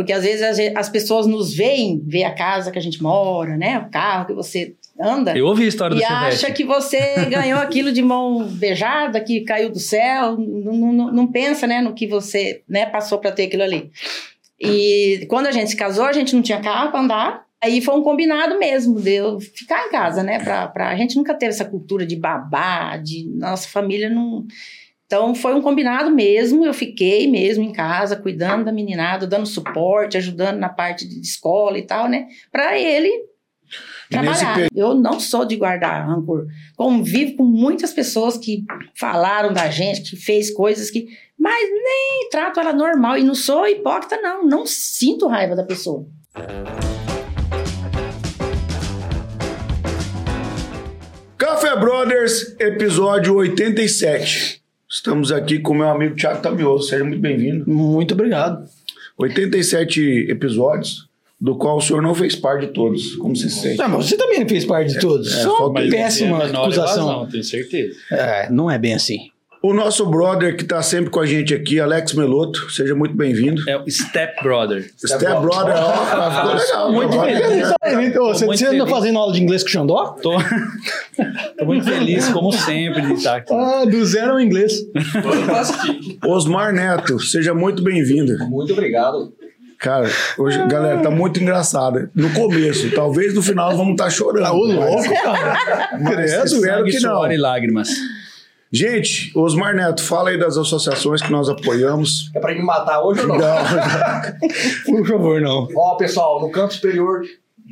Porque às vezes as, as pessoas nos veem, vê a casa que a gente mora, né? O carro que você anda. Eu ouvi a história e do acha Chevette. que você ganhou aquilo de mão beijada, que caiu do céu, não, não, não pensa, né, no que você, né, passou para ter aquilo ali. E quando a gente se casou, a gente não tinha carro para andar. Aí foi um combinado mesmo de eu ficar em casa, né? Pra, pra, a gente nunca teve essa cultura de babá, de nossa família não. Então foi um combinado mesmo. Eu fiquei mesmo em casa, cuidando da meninada, dando suporte, ajudando na parte de escola e tal, né? Para ele nesse trabalhar. Eu não sou de guardar rancor. Convivo com muitas pessoas que falaram da gente, que fez coisas que. Mas nem trato ela normal. E não sou hipócrita, não. Não sinto raiva da pessoa. Café Brothers, episódio 87. Estamos aqui com meu amigo Thiago Tamioso. Seja muito bem-vindo. Muito obrigado. 87 episódios, do qual o senhor não fez parte de todos. Como se sente? Ah, mas você também fez parte de todos. Isso é só uma péssima acusação. Evasão, tenho certeza. É, não é bem assim. O nosso brother que está sempre com a gente aqui, Alex Meloto. Seja muito bem-vindo. É o Step Brother. Step Brother, ó, ficou legal. Muito feliz. Você, muito você anda fazendo aula de inglês com o Xandó? Tô, tô muito feliz, como sempre, de estar aqui. Ah, do zero ao inglês. Osmar Neto, seja muito bem-vindo. Muito obrigado. Cara, hoje, galera, tá muito engraçado. No começo, talvez no final vamos estar chorando. Tá ô mas- louco, cara. mas Credo. espero que não. suor e lágrimas. Gente, Osmar Neto, fala aí das associações que nós apoiamos. É pra me matar hoje ou não? Não, Por favor, não. Ó, pessoal, no canto superior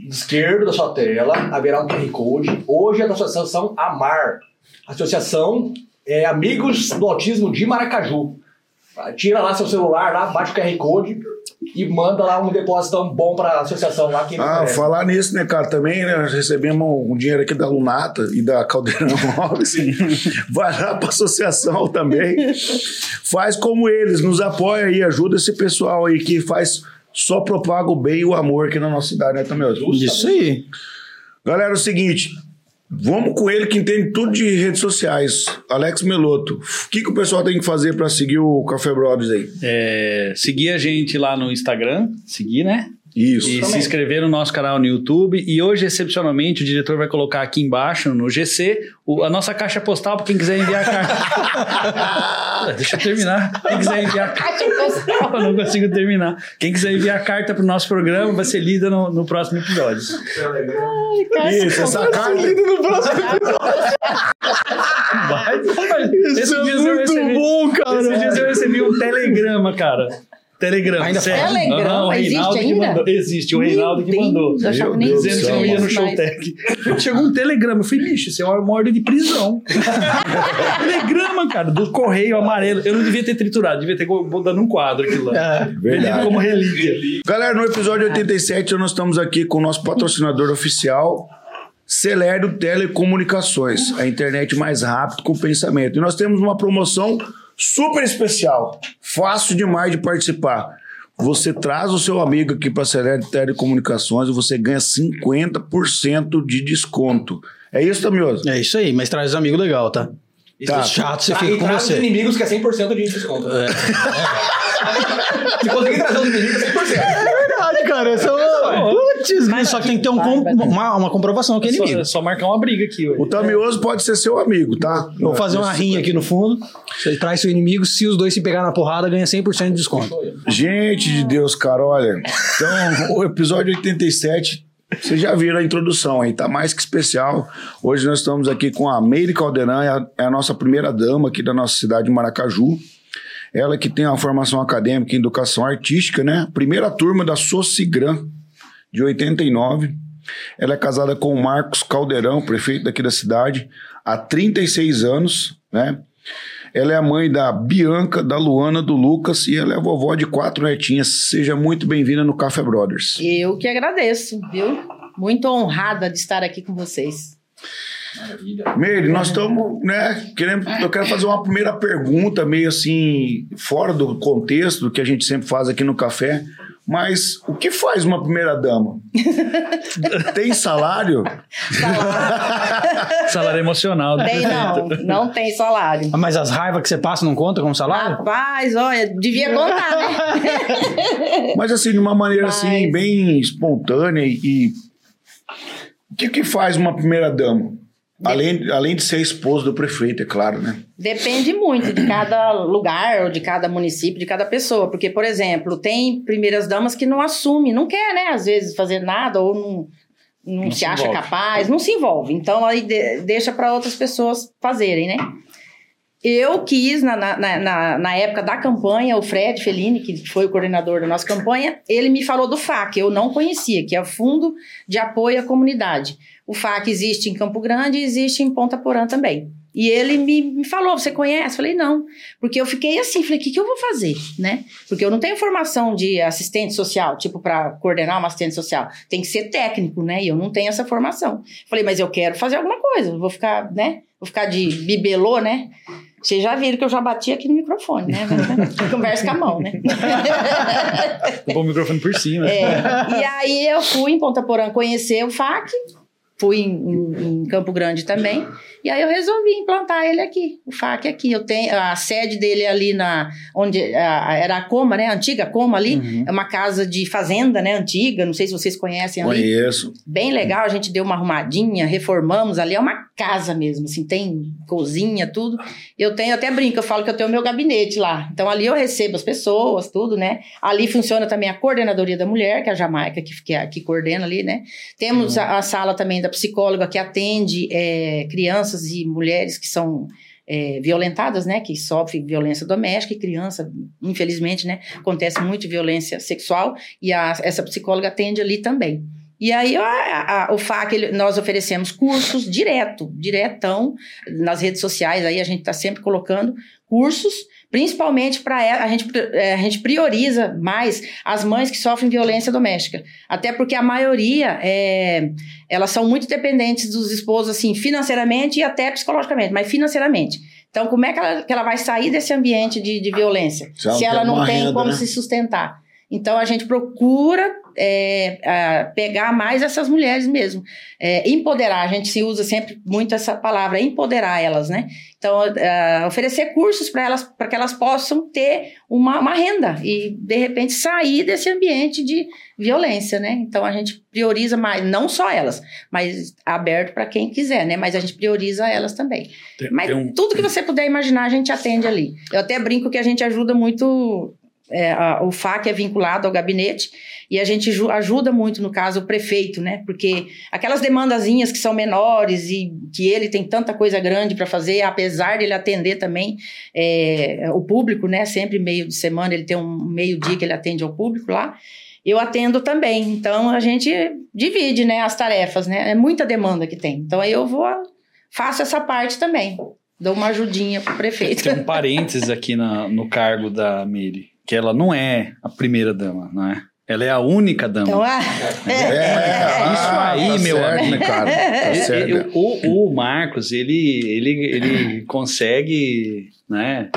esquerdo da sua tela haverá um QR Code. Hoje é da Associação AMAR. Associação é Amigos do Autismo de Maracaju. Tira lá seu celular, lá, bate o QR Code e manda lá um depósito bom pra associação lá que Ah, merecem. falar nisso, né, cara? Também né, nós recebemos um dinheiro aqui da Lunata e da Caldeirão Móveis. Vai lá pra associação também. Faz como eles, nos apoia aí, ajuda esse pessoal aí que faz só propaga o bem e o amor aqui na nossa cidade, né, também? Isso aí. Galera, é o seguinte. Vamos com ele que entende tudo de redes sociais. Alex Meloto. O que, que o pessoal tem que fazer pra seguir o Café Brothers aí? É, seguir a gente lá no Instagram, seguir, né? Isso. E se inscrever no nosso canal no YouTube. E hoje, excepcionalmente, o diretor vai colocar aqui embaixo, no GC, o- a nossa caixa postal para quem quiser enviar carta. Deixa eu terminar. Quem quiser enviar carta. Eu não consigo terminar. Quem quiser enviar carta para o nosso programa vai ser lida no, no próximo episódio. Isso, essa carta. Vai. Isso Esses é muito recebi- bom, cara. Esses dias eu recebi um telegrama, cara. Telegrama. Ainda sério. faz? Telegrama? Aham, o Existe Reinaldo ainda? mandou. Existe, o Meu Reinaldo que Deus, mandou. eu achava nem Deus Dizendo que não ia no. Showtech. Chegou um telegrama. Eu falei, bicho, isso é uma ordem de prisão. telegrama, cara, do correio amarelo. Eu não devia ter triturado, devia ter dando um quadro aquilo lá. É. Verdade. como relíquia. Galera, no episódio 87 nós estamos aqui com o nosso patrocinador oficial, Celério Telecomunicações, a internet mais rápida com pensamento. E nós temos uma promoção super especial, fácil demais de participar. Você traz o seu amigo aqui para a Celério Telecomunicações e você ganha 50% de desconto. É isso, Tamioso? É isso aí, mas traz amigo legal, tá? Tá. Chato, você Tá, fica e com traz os você. inimigos que é 100% de desconto. Se conseguir trazer os inimigos, é 100%. É cara. Essa é uma... Putz, só que tem que ter um com- uma, uma comprovação que é inimigo. é só marcar uma briga aqui. O Hoje. Tamioso pode ser seu amigo, tá? Eu vou fazer uma rinha aqui no fundo. Você traz seu inimigo, se os dois se pegar na porrada, ganha 100% de desconto. Gente de Deus, cara, olha. Então, o episódio 87, vocês já viram a introdução aí, tá mais que especial. Hoje nós estamos aqui com a Meire Caldeirão, é a, é a nossa primeira dama aqui da nossa cidade de Maracaju. Ela que tem uma formação acadêmica em educação artística, né? Primeira turma da Socigram, de 89. Ela é casada com o Marcos Caldeirão, prefeito daqui da cidade, há 36 anos, né? Ela é a mãe da Bianca, da Luana, do Lucas e ela é a vovó de quatro netinhas. Seja muito bem-vinda no Café Brothers. Eu que agradeço, viu? Muito honrada de estar aqui com vocês. Meire, nós estamos, né, querendo, eu quero fazer uma primeira pergunta, meio assim, fora do contexto do que a gente sempre faz aqui no café. Mas o que faz uma primeira dama? tem salário? Salário emocional. do Tem não, não tem salário. Ah, Mas as raivas que você passa não conta como salário? Rapaz, olha, devia contar, né? Mas assim, de uma maneira assim, Mas- bem espontânea e. e- O que, que faz uma primeira dama? Além, além de ser esposa do prefeito, é claro, né? Depende muito de cada lugar, ou de cada município, de cada pessoa. Porque, por exemplo, tem primeiras damas que não assumem, não quer, né, às vezes, fazer nada, ou não, não, Não se, se acha capaz, não se envolve. Então, aí de- deixa para outras pessoas fazerem, né? Eu quis, na, na, na, na época da campanha, o Fred Fellini, que foi o coordenador da nossa campanha, ele me falou do FAC, eu não conhecia, que é o Fundo de Apoio à Comunidade. O FAC existe em Campo Grande e existe em Ponta Porã também. E ele me, me falou, você conhece? Eu falei, não. Porque eu fiquei assim, falei, o que, que eu vou fazer, né? Porque eu não tenho formação de assistente social, tipo, para coordenar uma assistente social. Tem que ser técnico, né? E eu não tenho essa formação. Falei, mas eu quero fazer alguma coisa, vou ficar, né? Vou ficar de bibelô, né? Vocês já viram que eu já bati aqui no microfone, né? Conversa com a mão, né? Pôr o microfone por cima. É, e aí eu fui em Ponta Porã conhecer o FAC, fui em- em Campo Grande também, e aí eu resolvi implantar ele aqui, o FAC aqui. Eu tenho a sede dele ali na onde a- era a Coma, né? A antiga Coma ali, é uma casa de fazenda, né? Antiga, não sei se vocês conhecem ali. Conheço. Bem legal, a gente deu uma arrumadinha, reformamos ali, é uma casa mesmo, assim, tem cozinha, tudo. Eu tenho, até brinco, eu falo que eu tenho o meu gabinete lá. Então ali eu recebo as pessoas, tudo, né? Ali funciona também a coordenadoria da mulher, que é a Jamaica, que, que, é- que coordena ali, né? Temos a, a sala também da psicóloga que atende é, crianças e mulheres que são é, violentadas, né? Que sofrem violência doméstica e criança, infelizmente, né? Acontece muito violência sexual e a, essa psicóloga atende ali também. E aí a- a- o FAC, ele- nós oferecemos cursos direto, diretão, nas redes sociais, aí a gente está sempre colocando cursos, principalmente para a gente, eh, a gente prioriza mais as mães que sofrem violência doméstica. Até porque a maioria, é, elas são muito dependentes dos esposos, assim, financeiramente e até psicologicamente, mas financeiramente. Então, como é que ela, que ela vai sair desse ambiente de, de violência? Se ela se não ela tem não tem renda, como né? se sustentar. Então, a gente procura é, pegar mais essas mulheres mesmo. É, empoderar, a gente se usa sempre muito essa palavra, empoderar elas, né? Então, é, oferecer cursos para elas, para que elas possam ter uma, uma renda e, de repente, sair desse ambiente de violência, né? Então, a gente prioriza mais, não só elas, mas aberto para quem quiser, né? Mas a gente prioriza elas também. Tem- Mas tem um- tudo que você puder imaginar, a gente atende ali. Eu até brinco que a gente ajuda muito. É, a- o FAC é vinculado ao gabinete e a gente ju- ajuda muito, no caso, o prefeito, né? Porque aquelas demandazinhas que são menores e que ele tem tanta coisa grande para fazer, apesar de ele atender também é, o público, né? Sempre meio de semana, ele tem um meio-dia que ele atende ao público lá. Eu atendo também. Então a gente divide, né, as tarefas, né? É muita demanda que tem. Então aí eu vou faço essa parte também. Dou uma ajudinha pro prefeito. Tem um parênteses aqui na- no cargo da Miri, que ela não é a primeira dama, não é? Ela é a única dama. Então, ah, É, Isso ah, aí, tá meu certo, amigo. né, cara? Tá Ele- certo. ele- o, o Marcos, ele, ele, ele consegue, né?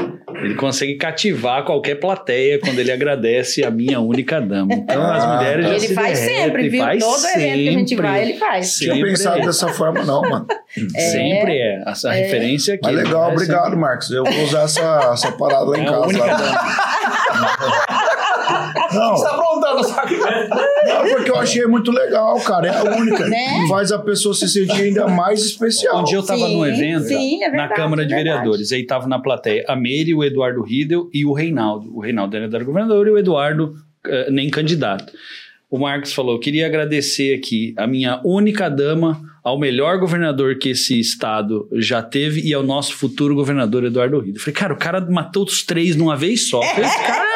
Ele consegue cativar qualquer plateia quando ele agradece a minha única dama. Então as Ah, mulheres já ele se faz derretem, sempre, viu? faz Todo evento que a gente sempre. vai, ele faz. Tinha Sempre pensado é. dessa forma, não, mano. Sempre é. Essa referência aqui. Mas legal, né? obrigado, Marcos. Eu vou usar essa, essa parada lá em É a casa. única lá. Não, Você tá aprontando, sabe? não, porque eu achei muito legal, cara. É a única. Né? Faz a pessoa se sentir ainda mais especial. Um dia eu estava Sim, num evento sim, é na verdade, Câmara de é. Vereadores. Aí tava na plateia a Meire, o Eduardo Riedel e o Reinaldo. O Reinaldo era governador e o Eduardo eh, nem candidato. O Marcos falou: queria agradecer aqui a minha única dama, ao melhor governador que esse estado já teve e ao nosso futuro governador Eduardo. Eu Falei, cara, o cara matou os três de uma vez só. Falei, cara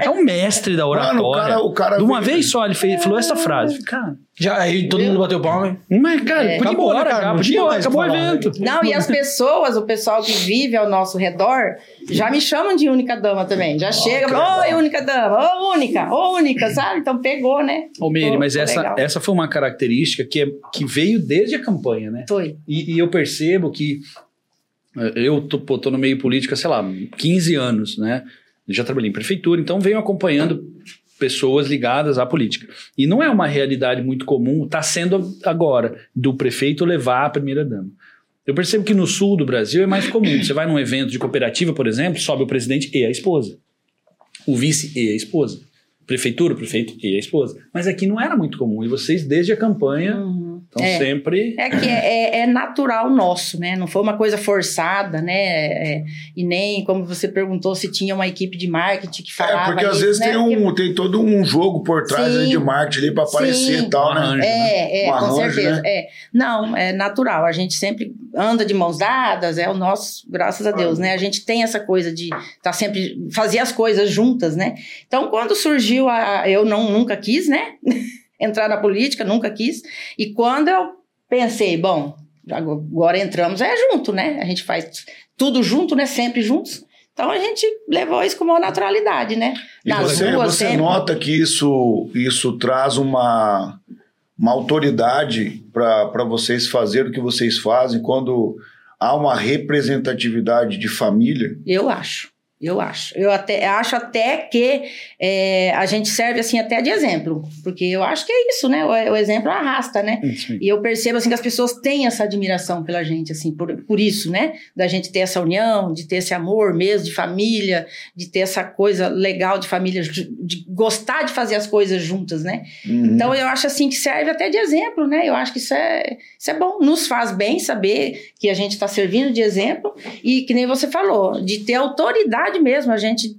é um mestre da oratória. Mano, o cara- o cara de uma veio- vez só, ele fez- falou essa frase. Falei, Cara, Já, aí todo mundo bateu palma, hein? mas, cara, É. podia Acabou, embora, né, cara? já, Não podia embora, acabou o evento. Não, e as pessoas, o pessoal que vive ao nosso redor, já me chamam de única dama também. Já chega, oi, única dama, ô, única, ô, única, sabe? Então pegou, né? Ô, Meire, mas essa, legal. essa foi uma característica que, é, que veio desde a campanha, né? Foi. E, e eu percebo que eh, eu tô, pô, tô no meio político há, sei lá, 15 anos, né? Já trabalhei em prefeitura, então venho acompanhando pessoas ligadas à política. E não é uma realidade muito comum, está sendo agora, do prefeito levar a primeira-dama. Eu percebo que no sul do Brasil é mais comum. Você vai num evento de cooperativa, por exemplo, sobe o presidente e a esposa. O vice e a esposa. Prefeitura, o prefeito e a esposa. Mas aqui não era muito comum. E vocês, desde a campanha, Uhum. Estão É. sempre. É que é, é- é natural nosso, né? Não foi uma coisa forçada, né? É, e nem, como você perguntou, se tinha uma equipe de marketing que falava. É, porque às isso, vezes né? tem, um, tem todo um jogo por trás Sim. de marketing ali pra aparecer Sim. e tal, né? É, é, Um com arranjo, certeza. né? É. Não, é natural. A gente sempre anda de mãos dadas, é o nosso, graças a Deus, né? A gente tem essa coisa de estar sempre fazer as coisas juntas, né? Então, quando surgiu a eu não nunca quis, né? Entrar na política, nunca quis. E quando eu pensei, bom, agora entramos é junto, né? A gente faz tudo junto, né? Sempre juntos. Então a gente levou isso com uma naturalidade, né? E Nas você, ruas você sempre. nota que isso, isso traz uma, uma autoridade para vocês fazerem o que vocês fazem quando há uma representatividade de família? Eu acho. Eu acho. Eu até acho até que é, a gente serve assim até de exemplo. Porque eu acho que é isso, né? O, o exemplo arrasta, né? Aí. E eu percebo assim que as pessoas têm essa admiração pela gente, assim, por, por isso, né? Da gente ter essa união, de ter esse amor mesmo, de família, de ter essa coisa legal de família, de, de gostar de fazer as coisas juntas, né? Uhum. Então eu acho assim que serve até de exemplo, né? Eu acho que isso é, isso é bom, nos faz bem saber que a gente está servindo de exemplo e que nem você falou, de ter autoridade mesmo, a gente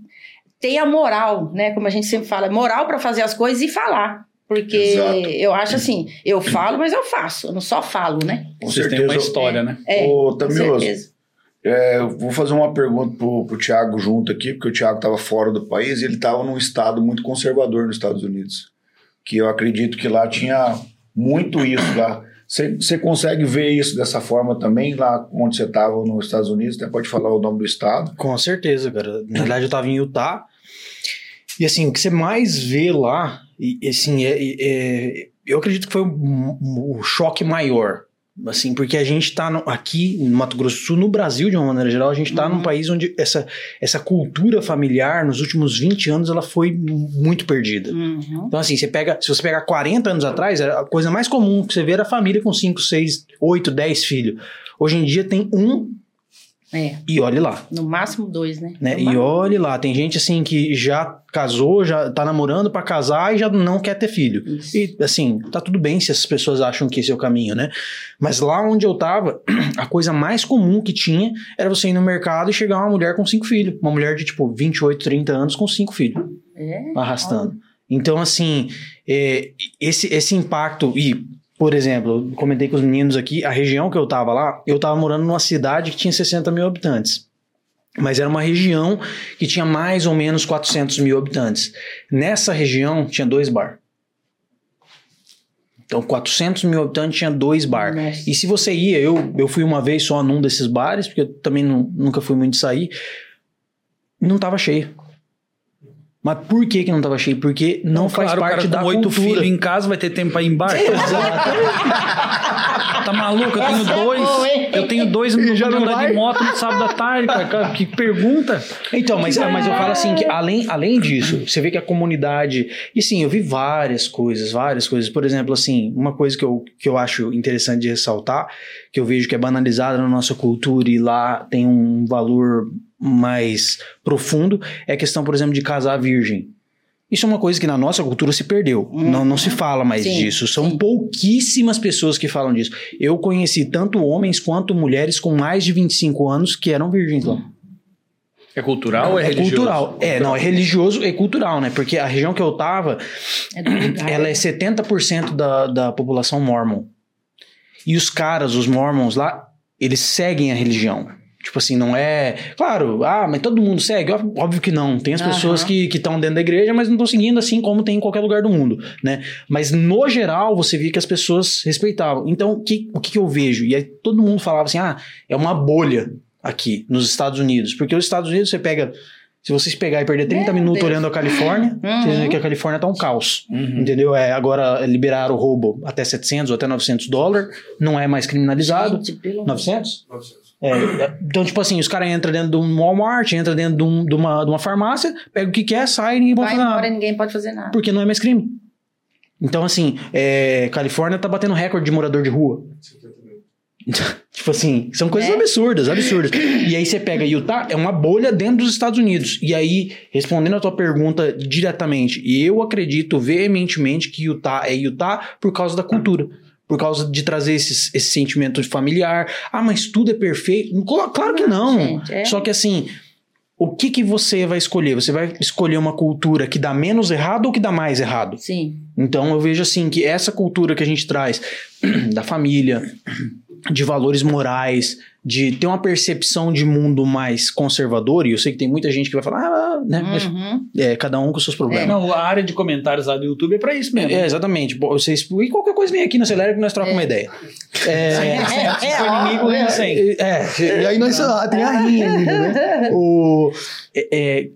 tem a moral, né? Como a gente sempre fala, moral para fazer as coisas e falar. Porque Exato. eu acho assim, eu falo, mas eu faço, eu não só falo, né? Com Vocês têm uma história, né? É, Ô, com Tamioso, certeza. É, eu vou fazer uma pergunta pro, pro Thiago junto aqui, porque o Thiago estava fora do país e ele estava num estado muito conservador nos Estados Unidos. Que eu acredito que lá tinha muito isso lá. Você consegue ver isso dessa forma também, lá onde você estava nos Estados Unidos? Até pode falar o nome do estado. Com certeza, cara. Na verdade, eu tava em Utah. E assim, o que você mais vê lá, e, assim, é, é- eu acredito que foi o, o choque maior. Assim, porque a gente tá no- aqui no Mato Grosso do Sul, no Brasil, de uma maneira geral, a gente tá Uhum. num país onde essa, essa cultura familiar, nos últimos 20 anos, ela foi muito perdida. Uhum. Então, assim, você pega, se você pegar 40 anos atrás, a coisa mais comum que você vê era a família com 5, 6, 8, 10 filhos. Hoje em dia tem um É, e olhe lá. no máximo dois, né? Né? E olhe lá, tem gente assim que já casou, já tá namorando pra casar e já não quer ter filho. Isso. E assim, tá tudo bem se essas pessoas acham que esse é o caminho, né? Mas lá onde eu tava, a coisa mais comum que tinha era você ir no mercado e chegar uma mulher com cinco filhos. Uma mulher de tipo 28, 30 anos com cinco filhos, É, arrastando. Então, assim, é, esse, esse impacto. E, por exemplo, eu comentei com os meninos aqui, a região que eu tava lá, eu tava morando numa cidade que tinha 60 mil habitantes. Mas era uma região que tinha mais ou menos 400 mil habitantes. Nessa região tinha dois bar. Então, 400 mil habitantes tinha dois bar. Nossa. E se você ia, eu, eu fui uma vez só num desses bares, porque eu também não- nunca fui muito sair, não tava cheio. Mas por que que não tava cheio? Porque não faz claro, parte o cara da com oito cultura. filhos em casa vai ter tempo pra ir em bar? tá maluco? Eu tenho Essa é dois. hein? eu tenho dois no já não andar de moto no sábado à tarde, cara. Que pergunta. Então, mas, mas eu falo assim que além, além disso, você vê que a comunidade. E sim, eu vi várias coisas, várias coisas. Por exemplo, assim, uma coisa que eu, que eu acho interessante de ressaltar, que eu vejo que é banalizada na nossa cultura e lá tem um valor mais profundo, é a questão, por exemplo, de casar virgem. Isso é uma coisa que na nossa cultura se perdeu. Não, não se fala mais Sim, disso. São sim. pouquíssimas pessoas que falam disso. Eu conheci tanto homens quanto mulheres com mais de 25 anos que eram virgens lá. É cultural ou é, É religioso? cultural. É, não, é religioso e cultural, né? Porque a região que eu tava, É ela é 70% da, da população mormon. E os caras, os mormons lá, eles seguem a religião. Tipo assim, não é. Claro, ah, mas todo mundo segue? Óbvio que não. Tem as pessoas que estão dentro da igreja, mas não estão seguindo assim como tem em qualquer lugar do mundo, né? Mas no geral, você via que as pessoas respeitavam. Então, o que, o que que eu vejo? E aí todo mundo falava assim: ah, é uma bolha aqui nos Estados Unidos. Porque os Estados Unidos você pega Se vocês pegar e perder 30 Meu minutos Deus. olhando a Califórnia, Uhum. vocês veem que a Califórnia tá um caos. Uhum. Entendeu? É, agora liberaram o roubo até 700 ou até 900 dólares, não é mais criminalizado. Gente, pelo 900? É, é, então, tipo assim, os caras entram dentro de um Walmart, entram dentro de, um- de uma, de uma farmácia, pegam o que quer, saem e ninguém pode Vai fazer embora nada. ninguém pode fazer nada. Porque não é mais crime. Então, assim, é, Califórnia tá batendo recorde de morador de rua. tipo assim, são coisas É. absurdas, absurdas. E aí você pega Utah, é uma bolha dentro dos Estados Unidos. E aí, respondendo a tua pergunta diretamente, eu acredito veementemente que Utah é Utah por causa da cultura. Por causa de trazer esses, esse sentimento de familiar. Ah, mas tudo é perfeito. Cla- Claro que não. gente, é. Só que assim, o que, que você vai escolher? Você vai escolher uma cultura que dá menos errado ou que dá mais errado? Sim. Então eu vejo assim que essa cultura que a gente traz da família, de valores morais, de ter uma percepção de mundo mais conservador, e eu sei que tem muita gente que vai falar, ah, né? Mas, Uhum. é, cada um com seus problemas. Não, a área de comentários lá do YouTube é pra isso mesmo. É, exatamente. Pô, Vocês, e qualquer coisa vem aqui no Acelera que nós trocamos uma ideia. É, Se for inimigo, ganha 100. é, e aí nós ah, tem a rinha ainda, né? O, é, é,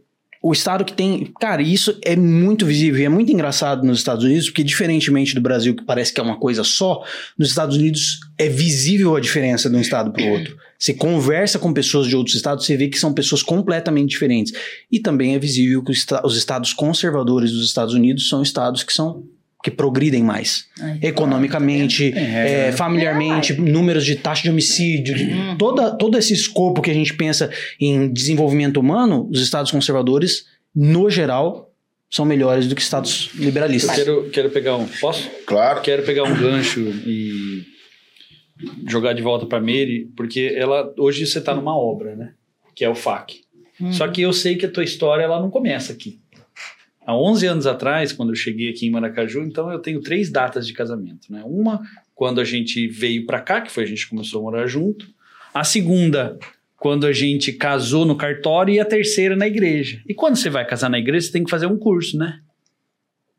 o estado que tem. Cara, isso é muito visível e é muito engraçado nos Estados Unidos, porque diferentemente do Brasil, que parece que é uma coisa só, nos Estados Unidos é visível a diferença de um estado para o outro. Você conversa com pessoas de outros estados, você vê que são pessoas completamente diferentes. E também é visível que os esta- os estados conservadores dos Estados Unidos são estados que são que progridem mais Ai, economicamente, É. é, familiarmente, números de taxa de homicídio, de- Uhum. toda, todo esse escopo que a gente pensa em desenvolvimento humano, os estados conservadores, no geral, são melhores do que estados Eu liberalistas. quero, quero pegar um. Posso? Claro. Quero pegar um gancho e jogar de volta pra Mary, porque ela hoje você tá numa obra, né? Que é o FAC. Uhum. Só que eu sei que a tua história ela não começa aqui. Há 11 anos atrás, quando eu cheguei aqui em Maracaju, então eu tenho três datas de casamento, né? Uma quando a gente veio pra cá, que foi a gente começou a morar junto. A segunda quando a gente casou no cartório e a terceira na igreja. E quando você vai casar na igreja, você tem que fazer um curso, né?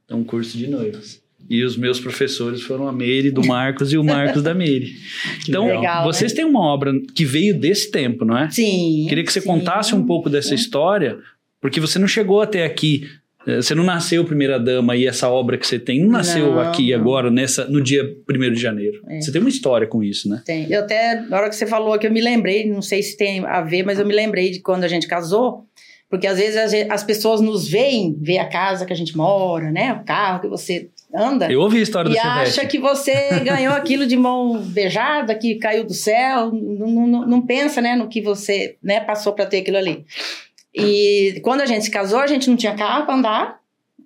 É um curso de noivos. E os meus professores foram a Meire do Marcos e o Marcos da Meire. Então, legal, vocês têm uma obra que veio desse tempo, não é? Sim. Queria que você sim. contasse um pouco dessa história, porque você não chegou até aqui. Eh, Você não nasceu primeira dama e essa obra que você tem não nasceu Não, aqui não. agora nessa no dia 1 de janeiro. É. Você tem uma história com isso, né? Tem. Eu até, na hora que você falou aqui, eu me lembrei, não sei se tem a ver, mas eu me lembrei de quando a gente casou, porque às vezes gente- as pessoas nos veem, vê a casa que a gente mora, né? O carro que você anda. Eu ouvi a história e do acha Chevette. que você ganhou aquilo de mão beijada, que caiu do céu, não, não- não pensa né, no que você né, passou para ter aquilo ali. E quando a gente se casou, a gente não tinha carro para andar,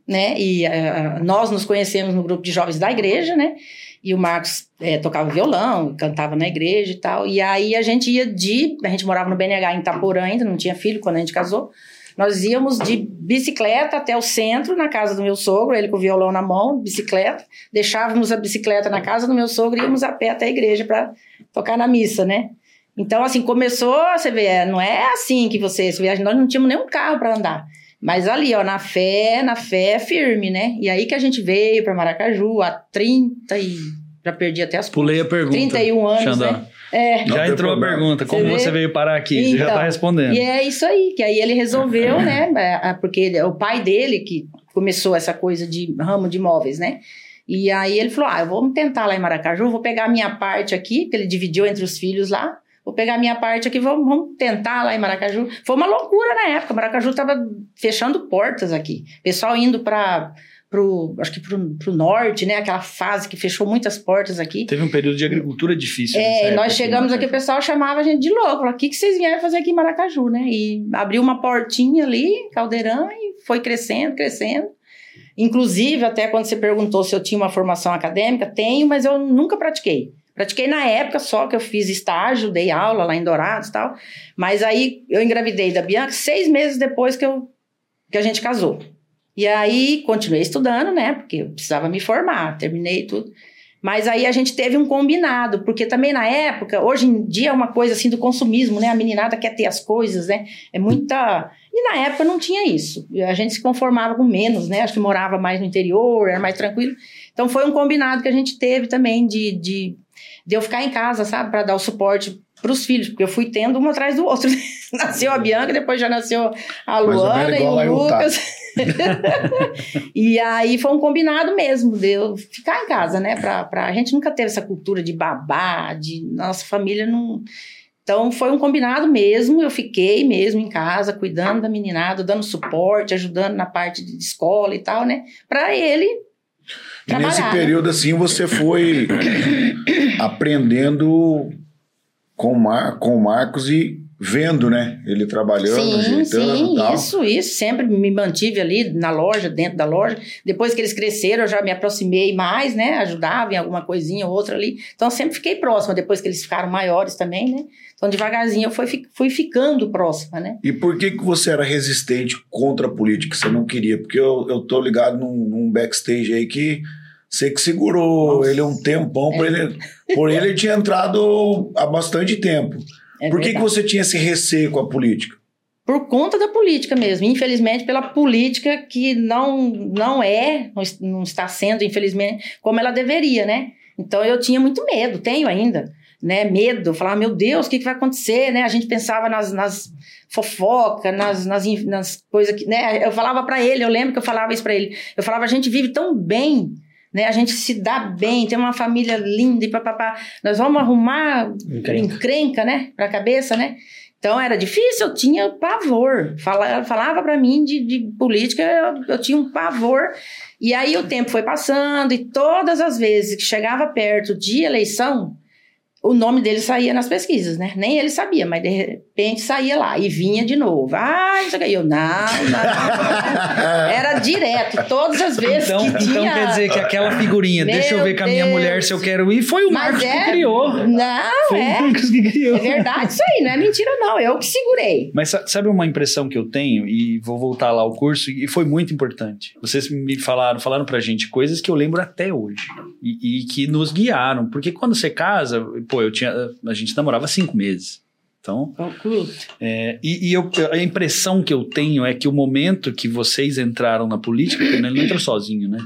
né? E eh, nós nos conhecemos no grupo de jovens da igreja, né? E o Marcos eh, tocava violão, cantava na igreja e tal. E aí a gente ia de. A gente morava no BNH em Itaporã ainda, não tinha filho quando a gente casou. Nós íamos de bicicleta até o centro, na casa do meu sogro, ele com o violão na mão, bicicleta. Deixávamos a bicicleta na casa do meu sogro e íamos a pé até a igreja para tocar na missa, né? Então, assim, começou, você vê, não é assim que você, você vê, nós não tínhamos nenhum carro para andar. Mas ali, ó, na fé, na fé firme, né? E aí que a gente veio para Maracaju há 30 e. Já perdi até as Pulei a pergunta. 31 anos, Xandão. né? É. Já entrou problema. a pergunta. Como Você você, veio parar aqui? você já Então, tá respondendo. E é isso aí, que aí ele resolveu, né? é, Porque ele- o pai dele que começou essa coisa de ramo de imóveis, né? E aí ele falou: Ah, eu vou tentar lá em Maracaju, vou pegar a minha parte aqui, que ele dividiu entre os filhos lá. Vou pegar minha parte aqui, vamos, vamos tentar lá em Maracaju. Foi uma loucura na época. Maracaju tava fechando portas aqui. Pessoal indo para pro, acho que pro, pro norte, né? Aquela fase que fechou muitas portas aqui. Teve um período de agricultura difícil. É, nós época, chegamos né? aqui, o pessoal chamava a gente de louco. O que, que vocês vieram fazer aqui em Maracaju, né? E abriu uma portinha ali, caldeirão, e foi crescendo, crescendo. Inclusive, até quando você perguntou se eu tinha uma formação acadêmica, tenho, mas eu nunca pratiquei. Pratiquei na época só que eu fiz estágio, dei aula lá em Dourados e tal. Mas aí eu engravidei da Bianca seis meses depois que, eu, que a gente casou. E aí continuei estudando, né? Porque eu precisava me formar, terminei tudo. Mas aí a gente teve um combinado, porque também na época, hoje em dia é uma coisa assim do consumismo, né? A meninada quer ter as coisas, né? É muita. E na época não tinha isso. A gente se conformava com menos, né? Acho que morava mais no interior, era mais tranquilo. Então foi um combinado que a gente teve também de, de, de eu ficar em casa, sabe? Para dar o suporte pros filhos, porque eu fui tendo um atrás do outro. nasceu a Bianca, depois já nasceu a Luana e o Utah. Lucas. e aí foi um combinado mesmo de eu ficar em casa, né? Pra, pra, a gente nunca teve essa cultura de babá, de nossa família não. Então foi um combinado mesmo. Eu fiquei mesmo em casa, cuidando da meninada, dando suporte, ajudando na parte de escola e tal, né? Pra ele. E nesse período, assim, você foi aprendendo com, o Mar, com o Marcos e vendo, né? Ele trabalhando, Sim, ajeitando sim, tal. isso, isso. Sempre me mantive ali na loja, dentro da loja. Depois que eles cresceram, eu já me aproximei mais, né? Ajudava em alguma coisinha ou outra ali. Então, eu sempre fiquei próxima, depois que eles ficaram maiores também, né? Então, devagarzinho, eu fui, fui ficando próxima, né? E por que, que você era resistente contra a política? Você não queria? Porque eu, eu tô ligado num, num backstage aí que você que segurou Nossa. ele um tempão. Por, ele, por ele, ele tinha entrado há bastante tempo. É por que, que você tinha esse receio com a política? Por conta da política mesmo. Infelizmente, pela política que não, não é, não es- não está sendo, infelizmente, como ela deveria, né? Então, eu tinha muito medo, tenho ainda, né? Medo, falava, meu Deus, o que, que vai acontecer, né? A gente pensava nas, nas fofocas, nas, nas, nas coisas que, né? Eu falava pra ele, eu lembro que eu falava isso pra ele. Eu falava, a gente vive tão bem, né? A gente se dá bem, tem uma família linda e papapá. Nós vamos arrumar Encrenca. encrenca, né? Pra cabeça, né? Então era difícil, eu tinha pavor. Fala, ela falava pra mim de, de política, eu, eu tinha um pavor. E aí o tempo foi passando, e todas as vezes que chegava perto de eleição, o nome dele saía nas pesquisas, né? Nem ele sabia, mas de repente saía lá e vinha de novo. Ah, isso aqui. Eu, não, não. Era direto, todas as vezes Então, que então tinha... quer dizer que aquela figurinha, Meu deixa eu ver com a minha Deus. mulher se eu quero ir, foi o Mas Marcos é- que criou. Não, Foi o é. Marcos que criou. É verdade isso aí, não é mentira não, eu que segurei. Mas sa- sabe uma impressão que eu tenho, e vou voltar lá ao curso, e foi muito importante. Vocês me falaram, falaram pra gente coisas que eu lembro até hoje. E, e que nos guiaram. Porque quando você casa, pô, eu tinha. A gente namorava cinco meses. Então, é, e, e eu- a impressão que eu tenho é que o momento que vocês entraram na política, porque ele não entrou sozinho, né?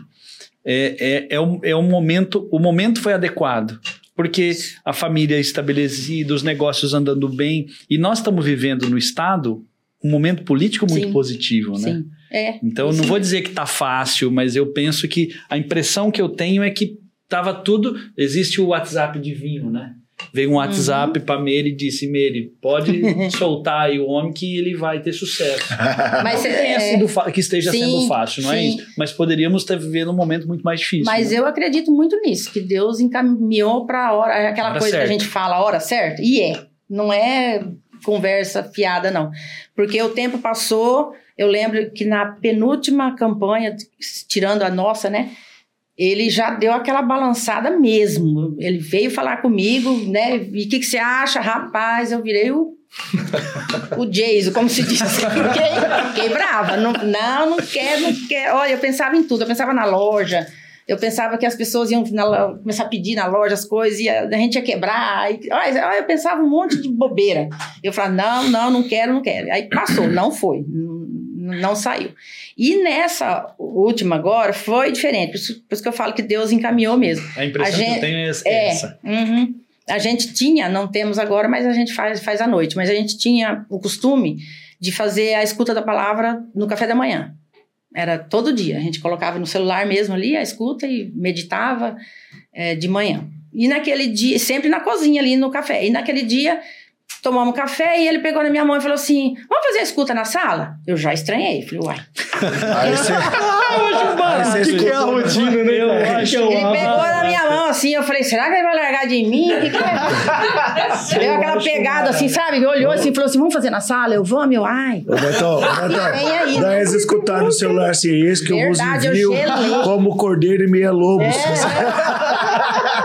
É, é, é, um, é um momento, o momento foi adequado. Porque a família é estabelecida, os negócios andando bem, e nós estamos vivendo no Estado um momento político muito Sim. positivo, né? Sim, é. Então, não vou dizer que tá fácil, mas eu penso que a impressão que eu tenho é que tava tudo. Existe o WhatsApp divino, né? Veio um WhatsApp Uhum. pra Meire e disse: Meire, pode soltar aí o homem que ele vai ter sucesso. Mas, não tenha é, sido fa- que esteja sim, sendo fácil, não é sim. isso? Mas poderíamos estar vivendo um momento muito mais difícil. mas né? eu acredito muito nisso, que Deus encaminhou para a hora, aquela Hora coisa certa. que a gente fala, a hora certa, e é. Não é conversa fiada, não. Porque o tempo passou, eu lembro que na penúltima campanha, tirando a nossa, né? Ele já deu aquela balançada mesmo. Ele veio falar comigo, né? E o que, que você acha? Rapaz, eu virei o o Jason, como se diz. Fiquei, fiquei brava. Não, não, não quero, não quero. Olha, eu pensava em tudo. Eu pensava na loja. Eu pensava que as pessoas iam na começar a pedir na loja as coisas, e a, a gente ia quebrar. E, olha, eu pensava um monte de bobeira. Eu falava, não, não, não quero, não quero. Aí passou, não foi, não, saiu. E nessa última agora foi diferente. Por isso, por isso que eu falo que Deus encaminhou mesmo. A impressão a que eu gente- tenho é essa. É. essa. uhum. A gente tinha, não temos agora, mas a gente faz, faz à noite. Mas a gente tinha o costume de fazer a escuta da palavra no café da manhã. Era todo dia. A gente colocava no celular mesmo ali a escuta e meditava eh, de manhã. E naquele dia, sempre na cozinha ali no café. E naquele dia, tomamos café e ele pegou na minha mão e falou assim: Vamos fazer a escuta na sala? Eu já estranhei. Falei, uai. Aí você, aí você que, que é a rotina, né? Eu acho Que é o- Ele pegou na minha mão assim, eu falei, será que ele vai largar de mim? Que que é? Deu aquela pegada assim, sabe? Ele olhou assim e falou assim: vamos fazer na sala? Eu vamos, eu, ai. Ô, Betão, Vem aí, Betão, né? dá eles escutar no celular assim, esse que eu vos Verdade, eu envio gelei. como cordeiro e meia lobos.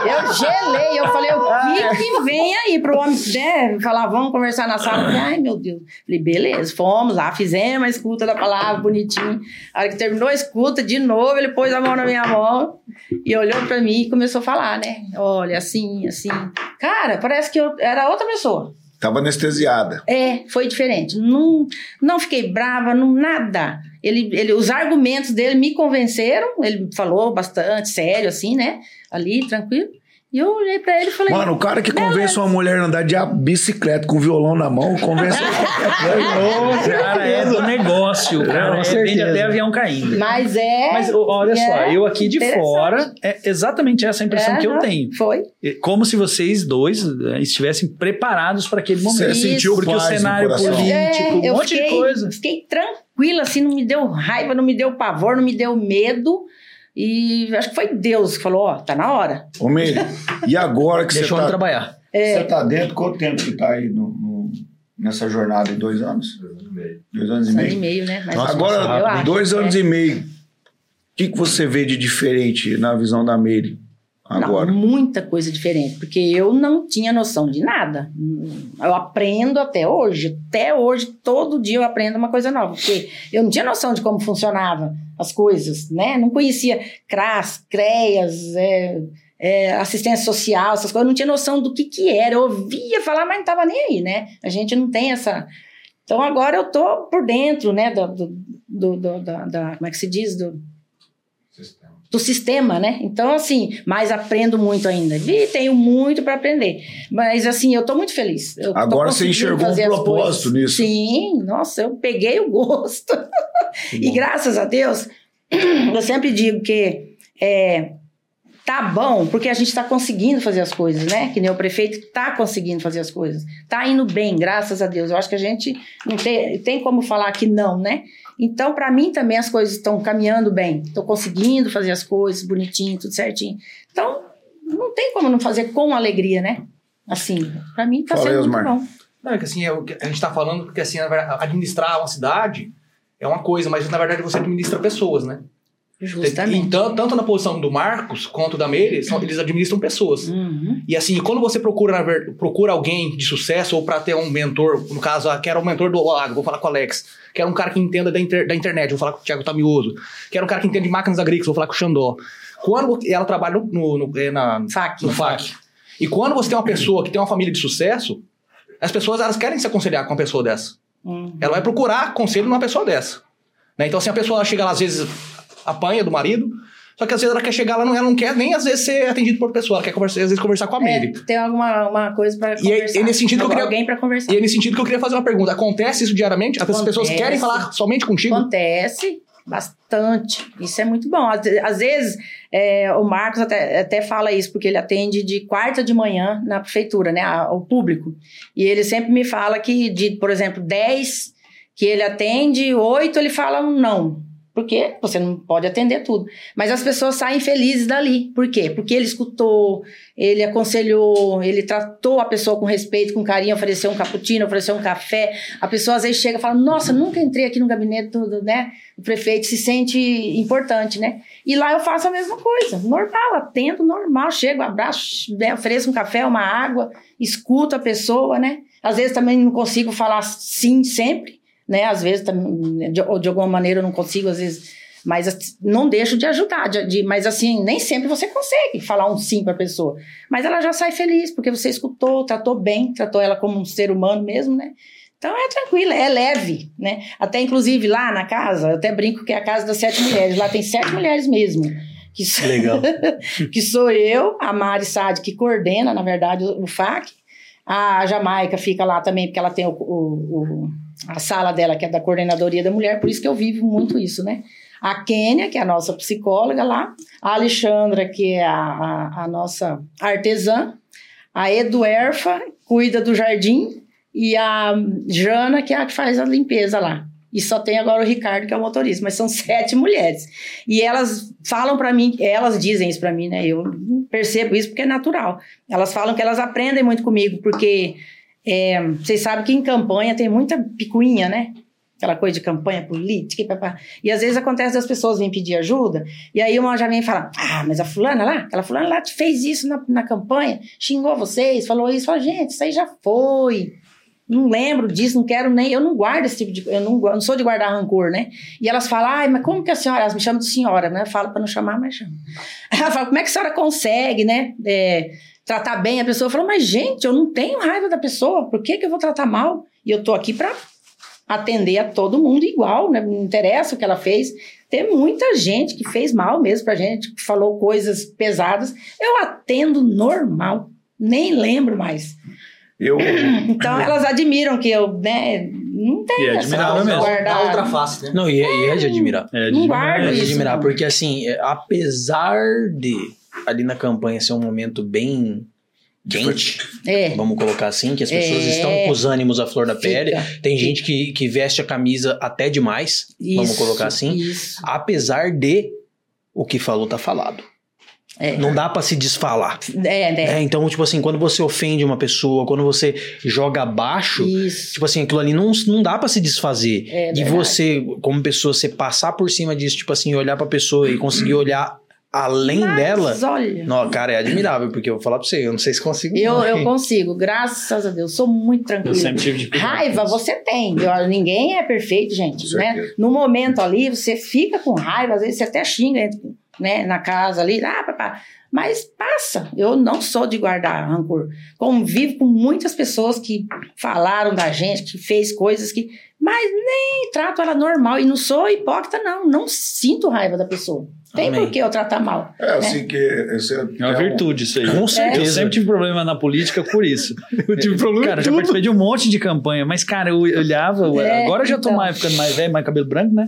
Eu gelei, eu falei, o que que vem aí pro homem, né? Falar, vamos conversar na sala. Eu falei, ai, meu Deus. Falei, beleza, fomos lá, fizemos a escuta da palavra, bonitinho. A hora que terminou a escuta, de novo, ele pôs a mão na minha mão e olhou pra mim e começou a falar, né? Olha, assim, assim. Cara, parece que eu era outra pessoa. Tava anestesiada. É, foi diferente. Não, não fiquei brava, não, nada. Ele, ele, os argumentos dele me convenceram. Ele falou bastante sério, assim, né? Ali, tranquilo. E eu olhei pra ele e falei. Mano, o cara que convence uma mulher a andar de bicicleta com violão na mão, convence O cara é do negócio. O cara é, vende até avião caindo. Mas é. Mas olha só, é eu aqui de fora, é exatamente essa a impressão que eu tenho. Foi. É Como se vocês dois eh, estivessem preparados para aquele momento. Você sentiu Porque o cenário político, É, um eu monte fiquei, de coisa. Fiquei tranquila, assim, não me deu raiva, não me deu pavor, não me deu medo. E acho que foi Deus que falou: Ó, tá na hora. Ô, Meire, e agora que você Deixou tá, trabalhar. você tá dentro, quanto tempo que tá aí no, no- nessa jornada? Dois anos? Dois anos e Um ano e meio? meio, né? Mas Nossa, Agora, acho, dois anos é. e meio. O que, que você vê de diferente na visão da Meire agora? Não, muita coisa diferente, porque eu não tinha noção de nada. Eu aprendo até hoje, até hoje, todo dia eu aprendo uma coisa nova, porque eu não tinha noção de como funcionava as coisas, né? Não conhecia CRAS, CREAS, é, é, assistência social, essas coisas, eu não tinha noção do que que era. Eu ouvia falar, mas não estava nem aí, né? A gente não tem essa... Então agora eu tô por dentro, né, do, do, do- do- da, da- como é que se diz, do, do sistema, né? Então, assim, mas aprendo muito ainda. E tenho muito para aprender. Mas, assim, eu tô muito feliz. Eu Agora você enxergou um propósito nisso. Sim, nossa, eu peguei o gosto. e graças a Deus, eu sempre digo que é, tá bom, porque a gente tá conseguindo fazer as coisas, né? Que nem o prefeito tá conseguindo fazer as coisas. Tá indo bem, graças a Deus. Eu acho que a gente não tem, tem como falar que não, né? Então, para mim também as coisas estão caminhando bem. Estou conseguindo fazer as coisas bonitinho, tudo certinho. Então, não tem como não fazer com alegria, né? Assim, para mim tá aí, sendo muito Osmar. bom. Não, é que assim, é o que a gente tá falando porque assim, administrar uma cidade é uma coisa, mas na verdade você administra pessoas, né? Justamente. Então, tanto na posição do Marcos quanto da Meire, eles administram pessoas. Uhum. E assim, quando você procura, procura alguém de sucesso ou para ter um mentor, no caso, ah, quero um mentor do Lago, vou falar com o Alex. Quero um cara que entenda da, inter- da internet, vou falar com o Thiago Tamioso. Quero um cara que entenda de máquinas agrícolas, vou falar com o Xandó. Quando ela trabalha no, no, no- é, na, Fac. no FAC. E quando você tem uma pessoa que tem uma família de sucesso, as pessoas elas querem se aconselhar com uma pessoa dessa. Uhum. Ela vai procurar conselho numa pessoa dessa. Né? Então, assim, a pessoa chega lá, às vezes, apanha do marido, só que às vezes ela quer chegar lá, não, ela não quer nem às vezes ser atendida por pessoa, ela quer conversar, às vezes conversar com a Meire. É, tem alguma uma coisa para E conversar. é nesse sentido que eu queria- Alguém para conversar. E é nesse sentido que eu queria fazer uma pergunta. Acontece isso diariamente? As Acontece. pessoas querem falar somente contigo? Acontece bastante. Isso é muito bom. Às, às vezes, é, o Marcos até, até fala isso, porque ele atende de quarta de manhã na prefeitura, né? O público. E ele sempre me fala que, de, por exemplo, 10 que ele atende, oito ele fala um não. Porque você não pode atender tudo. Mas as pessoas saem felizes dali. Por quê? Porque ele escutou, ele aconselhou, ele tratou a pessoa com respeito, com carinho, ofereceu um cappuccino, ofereceu um café. A pessoa às vezes chega e fala: Nossa, nunca entrei aqui no gabinete do, do, né? O prefeito se sente importante, né? E lá eu faço a mesma coisa, normal, atendo normal, chego, abraço, né, ofereço um café, uma água, escuto a pessoa, né? Às vezes também não consigo falar sim sempre, né? Às vezes, de, ou de alguma maneira, eu não consigo, às vezes, mas não deixo de ajudar. De, de- mas assim, nem sempre você consegue falar um sim para a pessoa. Mas ela já sai feliz, porque você escutou, tratou bem, tratou ela como um ser humano mesmo, né? Então é tranquilo, é leve, né? Até inclusive lá na casa, eu até brinco que é a casa das sete mulheres. Lá tem sete mulheres mesmo. Que sou, Legal. que sou eu, a Mari Sade, que coordena, na verdade, o, o FAC. A Jamaica fica lá também, porque ela tem o, o- o- a sala dela, que é da coordenadoria da mulher, por isso que eu vivo muito isso, né? A Kênia, que é a nossa psicóloga lá, a Alexandra, que é a, a, a nossa artesã, a Eduerfa, cuida do jardim, e a Jana, que é a que faz a limpeza lá. E só tem agora o Ricardo, que é o motorista, mas são sete mulheres. E elas falam para mim, elas dizem isso para mim, né? Eu percebo isso porque é natural. Elas falam que elas aprendem muito comigo, porque é, vocês sabem que em campanha tem muita picuinha, né? Aquela coisa de campanha política e papá. E às vezes acontece das pessoas virem pedir ajuda, e aí uma já vem falar: Ah, mas a fulana lá, aquela fulana lá te fez isso na, na campanha, xingou vocês, falou isso. Fala, gente, isso aí já foi. Não lembro disso, não quero nem. Eu não guardo esse tipo de. Eu não, eu não sou de guardar rancor, né? E elas falam, ai, mas como que a senhora. Elas me chamam de senhora, né? Falo para não chamar, mas chama. Ela fala, como é que a senhora consegue, né? é, tratar bem a pessoa? Eu falo, mas gente, eu não tenho raiva da pessoa, por que, que eu vou tratar mal? E eu tô aqui para atender a todo mundo igual, né? Não interessa o que ela fez. Tem muita gente que fez mal mesmo pra gente, que falou coisas pesadas. Eu atendo normal, nem lembro mais. Eu, Então elas admiram que eu, né, não E tenho é admirável mesmo. guardar. Da outra face, né? Não, e é, e é de admirar. É, Não de- guardo É de isso, admirar, não. porque assim, é, apesar de ali na campanha ser um momento bem quente, É. vamos colocar assim, que as pessoas É. estão com os ânimos à flor da pele, Fica. tem gente que, que veste a camisa até demais, vamos Isso, colocar assim, Isso. apesar de o que falou tá falado. É. Não dá pra se desfalar. É, né? É, então, tipo assim, quando você ofende uma pessoa, quando você joga abaixo, Isso. Tipo assim, aquilo ali não, não dá pra se desfazer. É e verdade. você, como pessoa, você passar por cima disso, tipo assim, olhar pra pessoa e conseguir olhar além dela. Mas olha, Não, cara, é admirável, porque eu vou falar pra você, eu não sei se consigo. eu, não. eu consigo, graças a Deus, sou muito Eu tranquila. sempre tive de Raiva você tem. Eu- ninguém é perfeito, gente. Né? No momento ali, você fica com raiva, às vezes você até xinga né, na casa ali, ah, papá. Mas passa. Eu não sou de guardar rancor. Convivo com muitas pessoas que falaram da gente, que fez coisas que. Mas nem trato ela normal. E não sou hipócrita, não. Não sinto raiva da pessoa. Tem Amém. por que eu tratar mal. é assim que. Esse É uma virtude isso aí. Com Eu certeza. sempre tive problema na política por isso. Eu tive problema Cara, já participei de um monte de campanha, mas, cara, eu olhava. É, agora eu já tô então. mais, ficando mais velho, mais cabelo branco, né?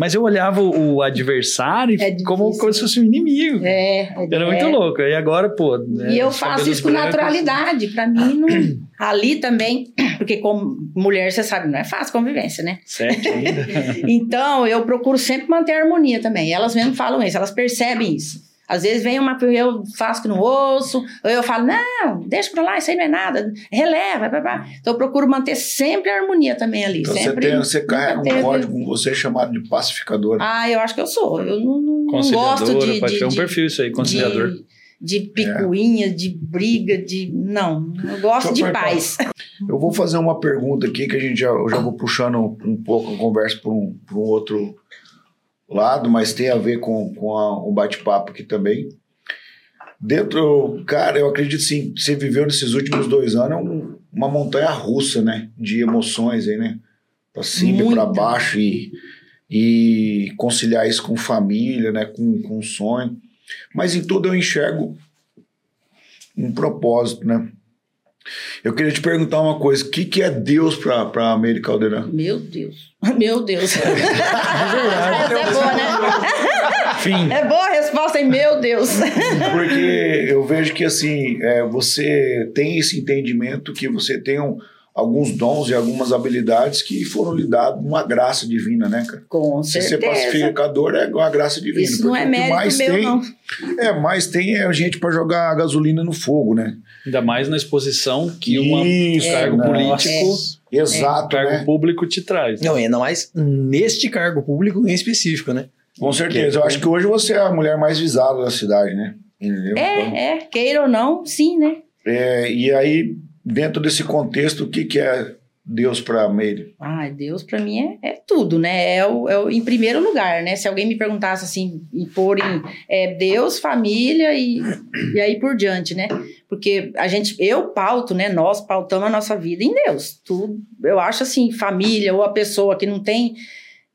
Mas eu olhava o, adversário É como, como se fosse um inimigo. É, é, Era muito é. louco. E agora, pô. né, E eu os faço isso com brancos- naturalidade. Pra mim, não... ali também, porque como mulher, você sabe, não é fácil convivência, né? Ainda. Então, eu procuro sempre manter a harmonia também. Elas mesmo falam isso, elas percebem isso. Às vezes vem uma eu faço que não ouço, ou eu falo, não, deixa pra lá, isso aí não é nada, releva, blá, blá. Então eu procuro manter sempre a harmonia também ali. Então você, sempre, tem, você carrega um teve- código com você chamado de pacificador. Ah, eu acho que eu sou. Eu não, não- gosto de. pode de, ter um de- perfil isso aí, conciliador. De, de picuinha, de briga, de. Não, eu gosto de paz. Eu vou fazer uma pergunta aqui que a gente já, eu já vou puxando um pouco a conversa para um, pra um outro lado, mas tem a ver com, com a- o bate-papo aqui também. Dentro, cara, eu acredito sim, você viveu nesses últimos dois anos um- uma montanha russa, né? De emoções aí, né? Pra cima e pra baixo e, e conciliar isso com família, né? Com, com sonho. Mas em tudo eu enxergo um propósito, né? Eu queria te perguntar uma coisa: o que, que é Deus para pra Meire Caldeirão? Meu Deus. Meu Deus. Essa é boa, né? Fim. É boa a resposta, hein? Meu Deus. Porque eu vejo que assim, é, você tem esse entendimento que você tem um- alguns dons e algumas habilidades que foram lhe dados uma graça divina, né, cara? Com Se ser certeza. pacificador é uma graça divina. Isso não porque é o mérito mais meu, tem, não. É, mais tem é gente para jogar gasolina no fogo, né? Ainda mais na exposição que uma- Isso, um cargo né? político, Exato, cargo né? público te traz. Não, e ainda mais neste cargo público em específico, né? Com certeza. Eu acho que hoje você é a mulher mais visada da cidade, né? Entendeu? Então, É, é. Queira ou não, sim, né? É, e aí, dentro desse contexto, o que, que é Deus para Meire? Ai, Deus pra mim é, é tudo, né? É o, é o- em primeiro lugar, né? Se alguém me perguntasse assim, e pôr em é, Deus, família e, e aí por diante, né? Porque a gente, eu pauto, né? Nós pautamos a nossa vida em Deus. Tudo, eu acho assim, família ou a pessoa que não tem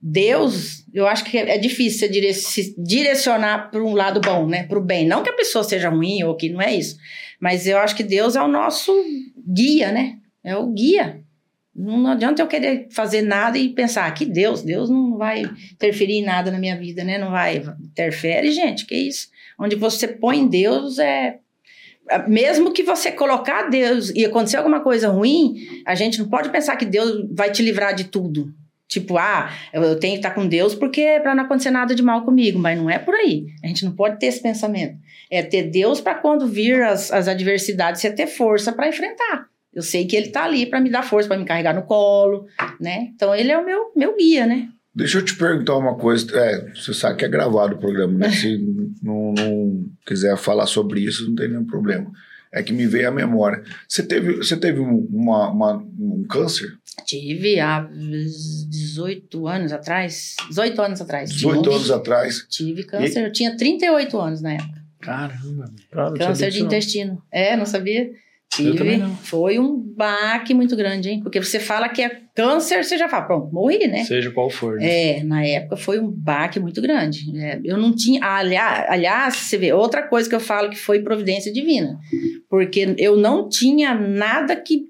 Deus, eu acho que é difícil você se direcionar para um lado bom, né? Para o bem. Não que a pessoa seja ruim ou que não é isso, mas eu acho que Deus é o nosso guia, né? É o guia. Não, adianta eu querer fazer nada e pensar que Deus, Deus não vai interferir em nada na minha vida, né? Não vai. Interfere, gente, que isso? Onde você põe Deus é. Mesmo que você colocar Deus e acontecer alguma coisa ruim, a gente não pode pensar que Deus vai te livrar de tudo. Tipo, ah, eu tenho que estar com Deus porque é para não acontecer nada de mal comigo, mas não é por aí. A gente não pode ter esse pensamento. É ter Deus para quando vir as, as adversidades, você ter força para enfrentar. Eu sei que ele tá ali para me dar força, para me carregar no colo, né? Então ele é o meu, meu guia, né? Deixa eu te perguntar uma coisa. É, você sabe que é gravado o programa, né? Se não, não quiser falar sobre isso, não tem nenhum problema. É que me veio a memória. Você teve, você teve um, uma, uma- um câncer? Tive há 18 anos atrás. 18 anos atrás. 18 tive, anos atrás. Tive câncer. Eu tinha 38 anos na época. Caramba. Claro, Câncer de intestino. É, não sabia? Tive. também não. Foi um baque muito grande, hein? Porque você fala que é câncer, você já fala, pronto, morri, né? Seja qual for. né? É, na época foi um baque muito grande. É, eu não tinha. Aliás, aliás, você vê, outra coisa que eu falo que foi providência divina. Porque eu não tinha nada que.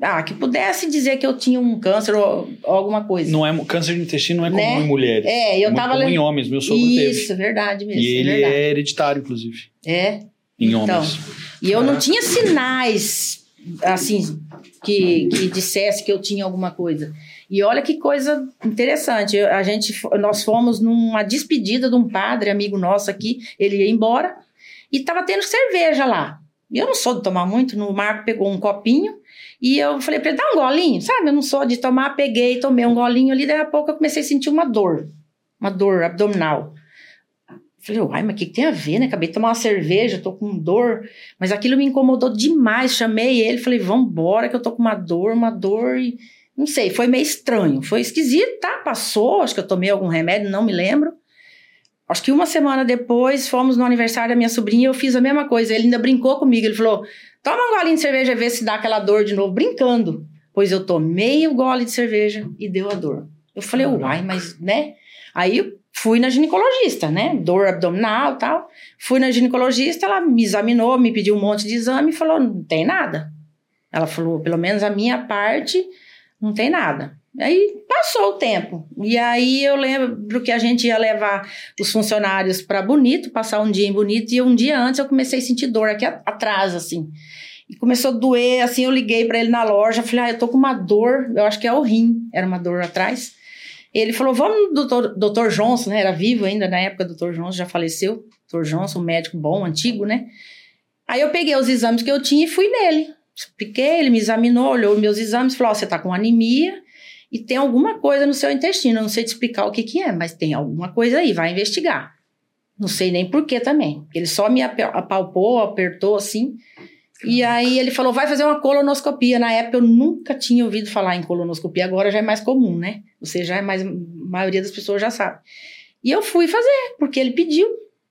Ah, que pudesse dizer que eu tinha um câncer ou, ou alguma coisa. Não é, câncer de intestino não é comum Né? em mulheres. É, eu muito tava comum lendo- em homens. Meu sogro teve. Isso, é verdade mesmo. E é ele verdade. é hereditário, inclusive. É. Em Então, homens. E eu não tinha sinais, assim, que, que dissesse que eu tinha alguma coisa. E olha que coisa interessante. A gente, nós fomos numa despedida de um padre, amigo nosso aqui, ele ia embora, e tava tendo cerveja lá. Eu não sou de tomar muito, no Marco pegou um copinho, e eu falei pra ele, dá um golinho, sabe? Eu não sou de tomar, peguei, tomei um golinho ali, daí a pouco eu comecei a sentir uma dor, uma dor abdominal. Falei, uai, mas o que, que tem a ver, né? Acabei de tomar uma cerveja, tô com dor. Mas aquilo me incomodou demais. Chamei ele, falei, vambora, que eu tô com uma dor, uma dor. E... Não sei, foi meio estranho. Foi esquisito, tá? Passou, acho que eu tomei algum remédio, não me lembro. Acho que uma semana depois, fomos no aniversário da minha sobrinha e eu fiz a mesma coisa. Ele ainda brincou comigo. Ele falou: toma um golinho de cerveja e vê se dá aquela dor de novo, brincando. Pois eu tomei o gole de cerveja e deu a dor. Eu falei, uai, mas, né? Aí fui na ginecologista, né? Dor abdominal e tal. Fui na ginecologista, ela me examinou, me pediu um monte de exame e falou: não tem nada. Ela falou: pelo menos a minha parte, não tem nada. Aí passou o tempo. E aí eu lembro que a gente ia levar os funcionários para Bonito, passar um dia em Bonito, e um dia antes eu comecei a sentir dor aqui atrás, assim. E começou a doer, assim, eu liguei para ele na loja, falei, ah, eu tô com uma dor, eu acho que é o rim, era uma dor atrás. Ele falou, vamos no doutor, doutor Johnson, né, era vivo ainda na época, doutor Johnson já faleceu, doutor Johnson, um médico bom, antigo, né. Aí eu peguei os exames que eu tinha e fui nele. Expliquei, ele me examinou, olhou meus exames, falou, ó, você tá com anemia e tem alguma coisa no seu intestino, eu não sei te explicar o que que é, mas tem alguma coisa aí, vai investigar. Não sei nem por que também. Ele só me apalpou, apertou assim. E aí ele falou, vai fazer uma colonoscopia. Na época eu nunca tinha ouvido falar em colonoscopia, agora já é mais comum, né? Você já é mais, a maioria das pessoas já sabe. E eu fui fazer, porque ele pediu.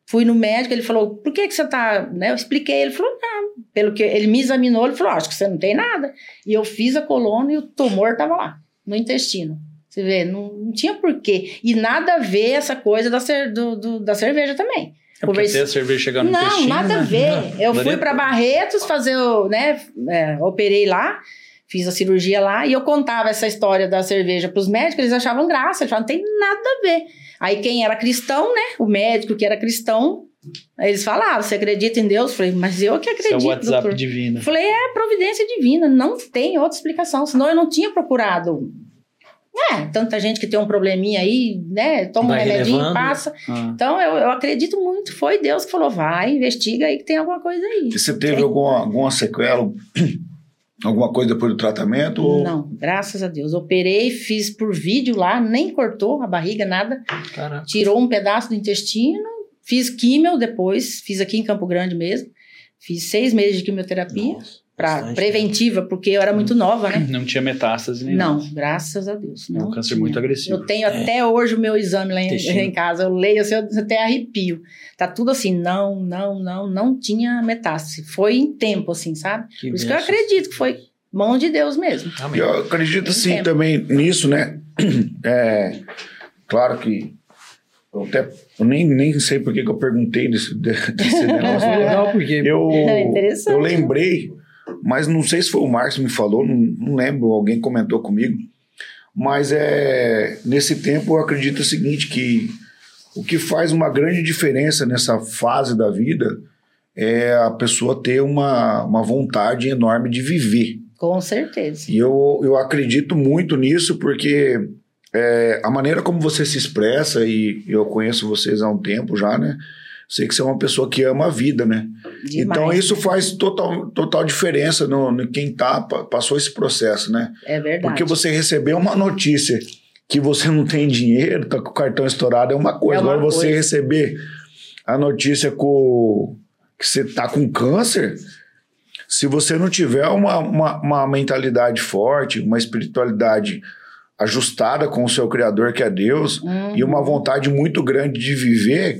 Fui no médico, ele falou, por que que você tá, né? Eu expliquei, ele falou, não. Pelo que ele me examinou, ele falou, acho que você não tem nada. E eu fiz a coluna e o tumor tava lá, no intestino. Você vê, não, não tinha porquê. E nada a ver essa coisa da, cer- do- do- da cerveja também. É porque Converse- a cerveja chegar no não, intestino. nada a né? ver. Eu Daria- fui para Barretos fazer o, né, é, operei lá, fiz a cirurgia lá e eu contava essa história da cerveja para os médicos, eles achavam graça, eles falavam, não tem nada a ver. Aí quem era cristão, né, o médico que era cristão, aí eles falavam, você acredita em Deus? Eu falei, mas eu que é acredito, o WhatsApp doutor. divino. Eu falei, é providência divina, não tem outra explicação, senão eu não tinha procurado. É, tanta gente que tem um probleminha aí, né, toma um Vai remedinho, relevando. passa. Ah. Então, eu, eu acredito muito. Foi Deus que falou: vai, investiga aí que tem alguma coisa aí. E você teve alguma, alguma sequela, alguma coisa depois do tratamento? ou- Não, graças a Deus. Operei, fiz por vídeo lá, nem cortou a barriga, nada. Caraca. Tirou um pedaço do intestino. Fiz químio depois, fiz aqui em Campo Grande mesmo. Fiz seis meses de quimioterapia, pra, bastante, preventiva, porque eu era muito nova, né? Não tinha metástase nem Não, nada. graças a Deus. É um Não câncer tinha. muito agressivo. Eu tenho até hoje o meu exame lá em, Intestino. em casa. Eu leio assim, eu até arrepio. Tá tudo assim, não, não, não, não tinha metástase. Foi em tempo, assim, sabe? Que Por isso que eu acredito que foi mão de Deus mesmo. Amém. Eu acredito sim Tempo. também nisso, né? É, claro que eu até eu nem, nem sei por que eu perguntei desse, de- desse negócio. Legal porque Eu, É eu lembrei, mas não sei se foi o Marcos que me falou, não, não lembro, alguém comentou comigo. Mas é nesse tempo eu acredito o seguinte, que o que faz uma grande diferença nessa fase da vida é a pessoa ter uma, uma vontade enorme de viver. Com certeza. E eu, eu acredito muito nisso porque é, a maneira como você se expressa, e eu conheço vocês há um tempo já, né? Sei que você é uma pessoa que ama a vida, né? Demais. Então isso faz total, total diferença no, no quem tá, pa- passou esse processo, né? É verdade. Porque você recebeu uma notícia que você não tem dinheiro, tá com o cartão estourado, é uma coisa. É uma Agora você coisa. receber a notícia com, que você tá com câncer, se você não tiver uma, uma, uma mentalidade forte, uma espiritualidade ajustada com o seu Criador, que é Deus, Uhum. e uma vontade muito grande de viver,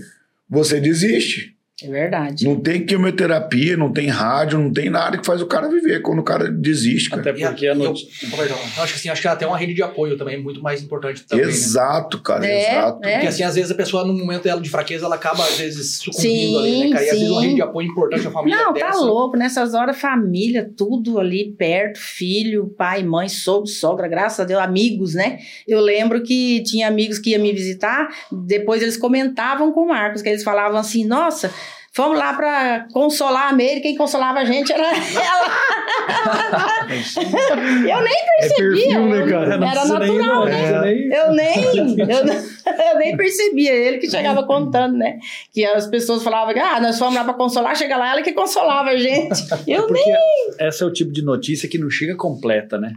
você desiste. É verdade. Não tem quimioterapia, não tem rádio, não tem nada que faz o cara viver quando o cara desiste, cara. Até porque a E eu- notícia. Perdão, eu acho que assim, acho que até uma rede de apoio também é muito mais importante também, né? Exato, cara, É, exato. é. Porque assim, às vezes a pessoa, no momento dela de fraqueza, ela acaba, às vezes, sucumbindo Sim, ali, né, cara? E às vezes uma sim. rede de apoio importante, a família Não, dessa. tá louco. Nessas horas, família, tudo ali perto, filho, pai, mãe, sogro, sogra, graças a Deus, amigos, né? Eu lembro que tinha amigos que iam me visitar, depois eles comentavam com o Marcos, que eles falavam assim, nossa. Fomos lá pra consolar a Meire, quem consolava a gente era ela. eu nem percebia. perfil, né, cara? Não Era nem- natural, não né? nem- Eu nem, eu, eu nem percebia, ele que chegava contando, né? Que as pessoas falavam, ah, nós fomos lá pra consolar, chega lá, ela que consolava a gente. Eu Porque nem. essa é o tipo de notícia que não chega completa, né?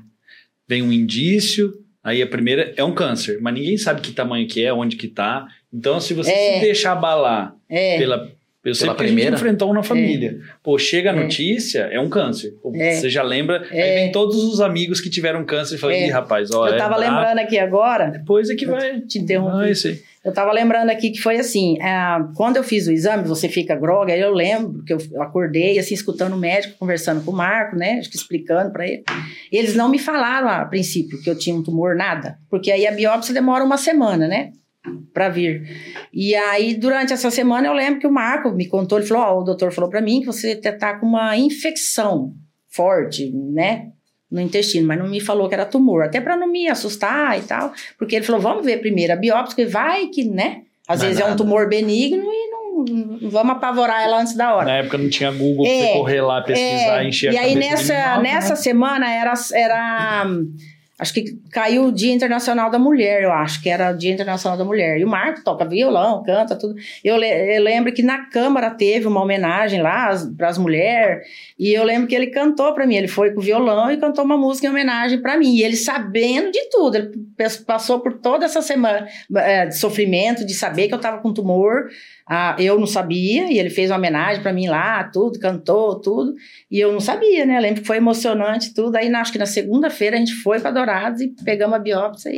Vem um indício, aí a primeira é um câncer, mas ninguém sabe que tamanho que é, onde que tá. Então, se você É. se deixar abalar É, pela. Eu sei Pela porque a gente primeira? enfrentou um na família. Pô, chega a É. notícia, é um câncer. Pô, É. Você já lembra. Aí É. vem todos os amigos que tiveram câncer e falam, É. ih, rapaz, ó. eu é tava brabo." lembrando aqui agora, Depois é que vai. te interromper. Ah, isso aí. Eu tava lembrando aqui que foi assim, ah, quando eu fiz o exame, você fica grogue, aí eu lembro que eu eu acordei, assim, escutando o médico, conversando com o Marco, né, acho que explicando pra ele. Eles não me falaram a princípio que eu tinha um tumor, nada, porque aí a biópsia demora uma semana, né, pra vir. E aí, durante essa semana, eu lembro que o Marco me contou, ele falou, ó, o doutor falou pra mim que você tá com uma infecção forte, né, no intestino, mas não me falou que era tumor, até para não me assustar e tal, porque ele falou, vamos ver primeiro a biópsia, que vai que, né, às Não é vezes é um nada. tumor benigno e não, vamos apavorar ela antes da hora. Na época não tinha Google pra É, você correr lá, pesquisar, É, encher a e aí nessa, nessa né? semana era, era acho que caiu o Dia Internacional da Mulher, eu acho que era o Dia Internacional da Mulher. E o Marco toca violão, canta tudo. Eu, eu lembro que na Câmara teve uma homenagem lá para as mulheres, e eu lembro que ele cantou para mim, ele foi com o violão e cantou uma música em homenagem para mim. E ele sabendo de tudo, ele passou por toda essa semana é, de sofrimento, de saber que eu estava com tumor. Ah, eu não sabia, e ele fez uma homenagem para mim lá, tudo, cantou, tudo. E eu não sabia, né? Eu lembro que foi emocionante tudo. Aí, acho que na segunda-feira, a gente foi para Dourados e pegamos a biópsia e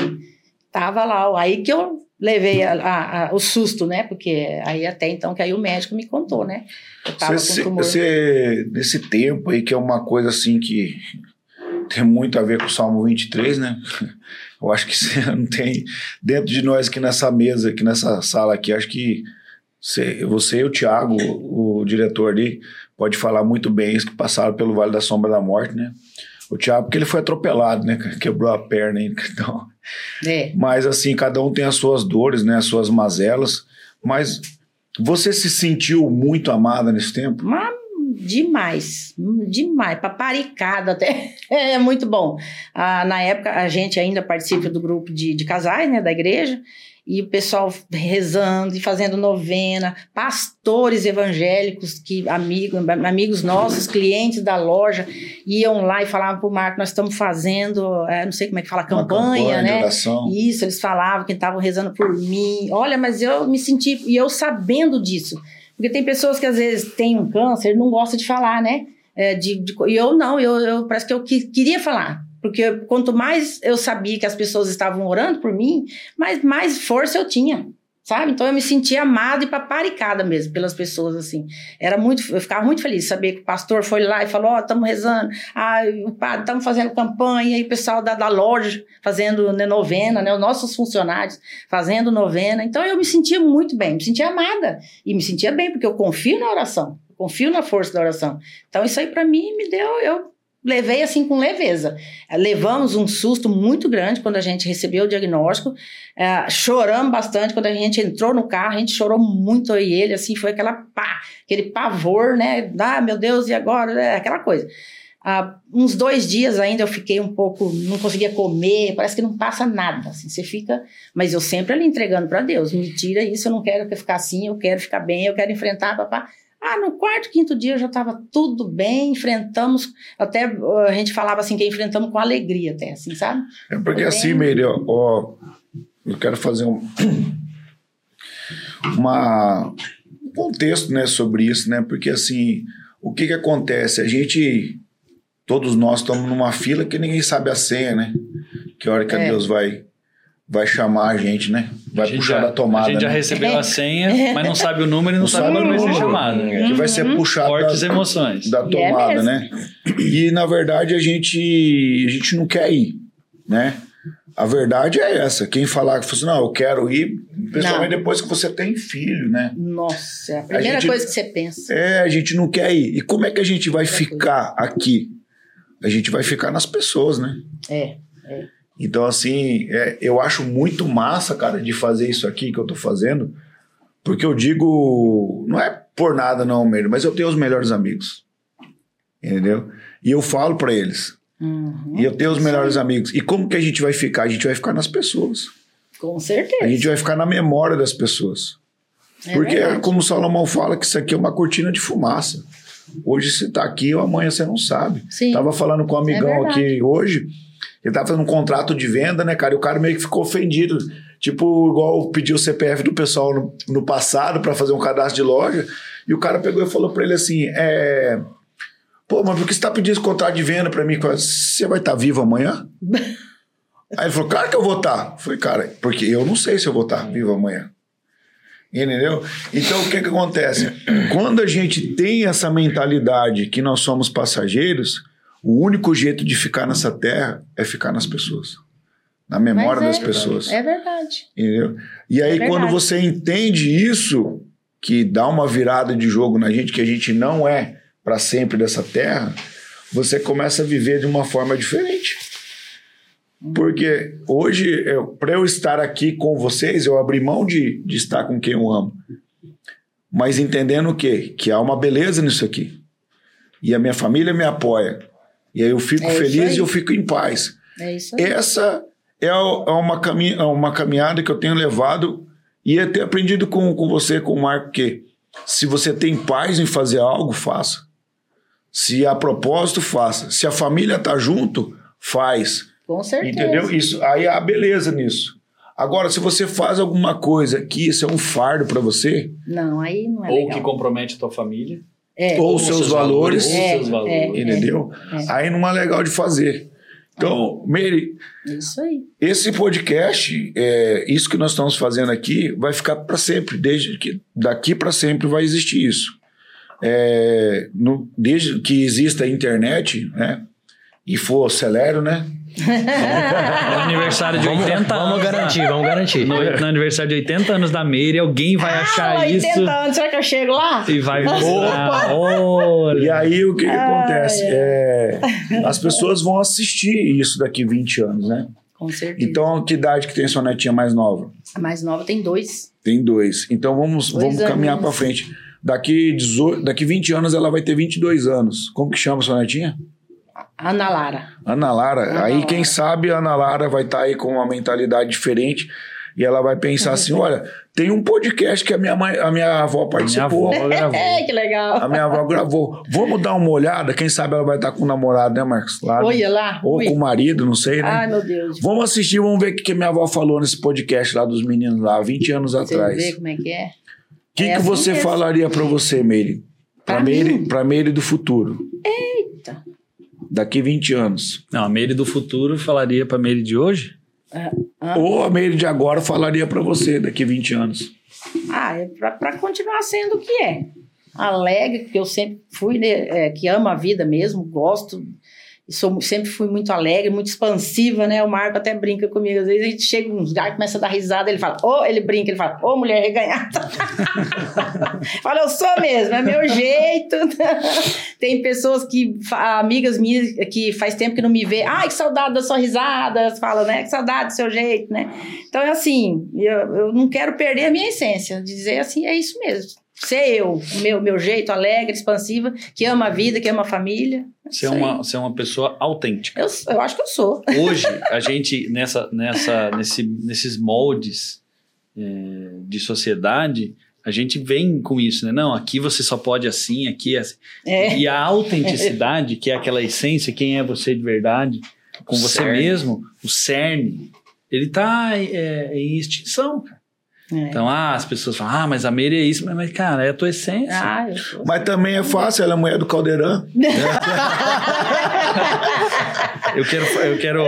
tava lá. Aí que eu levei a- a- a- o susto, né? Porque aí até então que aí o médico me contou, né? Eu tava Você, com tumor. você- nesse tempo aí, que é uma coisa assim que tem muito a ver com o Salmo 23, né? Eu acho que você não tem. Dentro de nós aqui nessa mesa, aqui nessa sala aqui, acho que você, você e o Thiago, o, diretor ali, pode falar muito bem isso, que passaram pelo Vale da Sombra da Morte, né? O Thiago, porque ele foi atropelado, né? Quebrou a perna. Então, É. mas assim, cada um tem as suas dores, né? As suas mazelas. Mas você se sentiu muito amada nesse tempo? Mas demais, demais, paparicada até. É muito bom. Ah, na época, a gente ainda participa do grupo de, de casais, né, da igreja, e o pessoal rezando e fazendo novena, pastores evangélicos, que amigos, amigos nossos, clientes da loja, iam lá e falavam pro Marco, nós estamos fazendo, é, não sei como é que fala, campanha, de né? oração. Isso, eles falavam que estavam rezando por mim. Olha, mas eu me senti, e eu sabendo disso. Porque tem pessoas que às vezes têm um câncer e não gostam de falar, né? É, de, de- e eu não, eu, eu parece que eu que- queria falar. Porque quanto mais eu sabia que as pessoas estavam orando por mim, mais, mais força eu tinha. Sabe? Então eu me sentia amada e paparicada mesmo pelas pessoas, assim. Era muito, eu ficava muito feliz saber que o pastor foi lá e falou: Ó, estamos rezando, ah, o padre, estamos fazendo campanha, e o pessoal da, da loja fazendo né, novena, né? Os nossos funcionários fazendo novena. Então eu me sentia muito bem, me sentia amada. E me sentia bem, porque eu confio na oração, confio na força da oração. Então isso aí para mim me deu, eu levei assim com leveza. Levamos um susto muito grande quando a gente recebeu o diagnóstico. Eh, choramos bastante quando a gente entrou no carro, a gente chorou muito e ele, assim, foi aquela pá, aquele pavor, né? Ah, meu Deus, e agora? É, aquela coisa. Ah, uns dois dias ainda eu fiquei um pouco, não conseguia comer, parece que não passa nada, assim, você fica, mas eu sempre ali entregando para Deus, me tira isso, eu não quero ficar assim, eu quero ficar bem, eu quero enfrentar, papá. Ah, no quarto, quinto dia já estava tudo bem, enfrentamos, até uh, a gente falava assim que enfrentamos com alegria até, assim, sabe? É porque assim, Meire, ó, ó, eu quero fazer um, uma, um contexto né, sobre isso, né? Porque assim, o que que acontece? A gente, todos nós estamos numa fila que ninguém sabe a senha, né? Que hora que É. Deus vai, vai chamar a gente, né? Vai A gente puxar já- da tomada. A gente já né? recebeu a senha, mas não sabe o número e não, Não sabe quando o vai ser número. chamado. Que vai ser puxado Fortes da, emoções. da E é tomada, mesmo. né? E na verdade a gente, a gente não quer ir, né? A verdade é essa. Quem falar que fosse, não, eu quero ir, principalmente depois que você tem filho, né? Nossa, é a primeira gente- coisa que você pensa. É, a gente não quer ir. E como é que a gente vai ficar aqui? A gente vai ficar nas pessoas, né? É. Então, assim, é, eu acho muito massa, cara, de fazer isso aqui que eu tô fazendo, porque eu digo, não é por nada não, mesmo, mas eu tenho os melhores amigos. Entendeu? E eu falo pra eles. Uhum. E eu tenho os melhores amigos. E como que a gente vai ficar? A gente vai ficar nas pessoas. Com certeza. A gente vai ficar na memória das pessoas. É Porque, verdade. como o Salomão fala, que isso aqui é uma cortina de fumaça. Hoje você tá aqui, amanhã você não sabe. Sim. Tava falando com um amigão É aqui hoje, ele tava fazendo um contrato de venda, né, cara? E o cara meio que ficou ofendido. Tipo, igual pediu o CPF do pessoal no, no passado para fazer um cadastro de loja. E o cara pegou e falou para ele assim: é. Pô, mas por que você tá pedindo esse contrato de venda para mim? Falei, Você vai estar vivo amanhã? Aí ele falou, claro que eu vou estar. Eu falei, cara, porque eu não sei se eu vou estar vivo amanhã. Entendeu? Então, o que que acontece? Quando a gente tem essa mentalidade que nós somos passageiros, o único jeito de ficar nessa terra é ficar nas pessoas. Na memória Mas das é, pessoas. É verdade. Entendeu? E aí, É quando você entende isso, que dá uma virada de jogo na gente, que a gente não é para sempre dessa terra, você começa a viver de uma forma diferente. Porque hoje, para eu estar aqui com vocês, eu abri mão de, de estar com quem eu amo. Mas entendendo o quê? Que há uma beleza nisso aqui. E a minha família me apoia. E aí eu fico É feliz aí. e eu fico em paz. É isso aí. Essa é é uma, é uma caminhada que eu tenho levado e até aprendido com, com você, com o Marco, que se você tem paz em fazer algo, faça. Se há propósito, faça. Se a família tá junto, faz. Com certeza. Entendeu? Isso, aí há beleza nisso. Agora, se você faz alguma coisa que isso é um fardo para você, Não, aí não é Ou legal. que compromete a tua família. É. ou os seus, valores, Ou É, seus valores. é. entendeu? Aí não é legal de fazer. Então, Meire, Isso aí. Esse podcast, é, isso que nós estamos fazendo aqui, vai ficar para sempre. Desde que daqui para sempre vai existir isso. É, no- desde que exista a internet, né? E for acelero, né? No aniversário de Vamos, 80 vamos anos. garantir, vamos garantir. No, no aniversário de 80 anos da Meire, alguém vai achar ah, 80 isso anos, será que eu chego lá? e vai. Olha. E aí o que, que acontece? É, as pessoas vão assistir isso daqui 20 anos, né? Com certeza. Então, que idade que tem sua netinha mais nova? A mais nova tem dois. Tem dois. Então vamos, Dois vamos caminhar para frente. Daqui, 18, daqui 20 anos ela vai ter 22 anos. Como que chama sua netinha? Ana Lara. Ana Lara. Ana aí, Lara. quem sabe, a Ana Lara vai estar aí com uma mentalidade diferente e ela vai pensar assim: olha, tem um podcast que a minha, mãe, a minha avó Minha participou. avó gravou. É, que legal. A minha avó gravou. Vamos dar uma olhada? Quem sabe ela vai estar com o namorado, né, Marcos? Lá, Olha lá. Ou ui. com o marido, não sei, né? Ai, meu Deus. Vamos assistir, vamos ver o que que minha avó falou nesse podcast lá dos meninos lá, 20 anos Você atrás. vê como é que é? O que, É que assim você mesmo. falaria pra você, Meire? Pra Meire, Meire do futuro. Eita. Daqui 20 anos. Não, a Meire do futuro falaria pra Meire de hoje? Ah. Ou a Meire de agora falaria pra você daqui 20 anos. Ah, é pra, pra continuar sendo o que é. Alegre, que eu sempre fui, né, é, que amo a vida mesmo, gosto. E sou, sempre fui muito alegre, muito expansiva, né? O Marco até brinca comigo. Às vezes a gente chega uns lugares, começa a dar risada, ele fala, ô, ele brinca, ele fala, ô, mulher reganhada. fala, eu sou mesmo, é meu jeito. Tem pessoas que, amigas minhas, que faz tempo que não me vê, ai, que saudade da sua risada, fala, né? Que saudade do seu jeito, né? Então é assim, eu, eu não quero perder a minha essência, de dizer assim, é isso mesmo. Ser eu, meu, meu jeito alegre, expansiva, que ama a vida, que ama a família. É Ser isso aí. uma, ser uma pessoa autêntica. Eu, eu acho que eu sou. Hoje, a gente, nessa, nessa, nesse, nesses moldes é, de sociedade, a gente vem com isso, né? Não, aqui você só pode assim, aqui é assim. É. E a autenticidade, que é aquela essência, quem é você de verdade, com você Cerne. mesmo, o cerne, ele tá é, em extinção, cara. É. Então, ah, as pessoas falam, ah, mas a Meire é isso, mas, mas, cara, é a tua essência. Ah, eu sou. Mas também é fácil, ela é mulher do Caldeirão. Eu quero, eu quero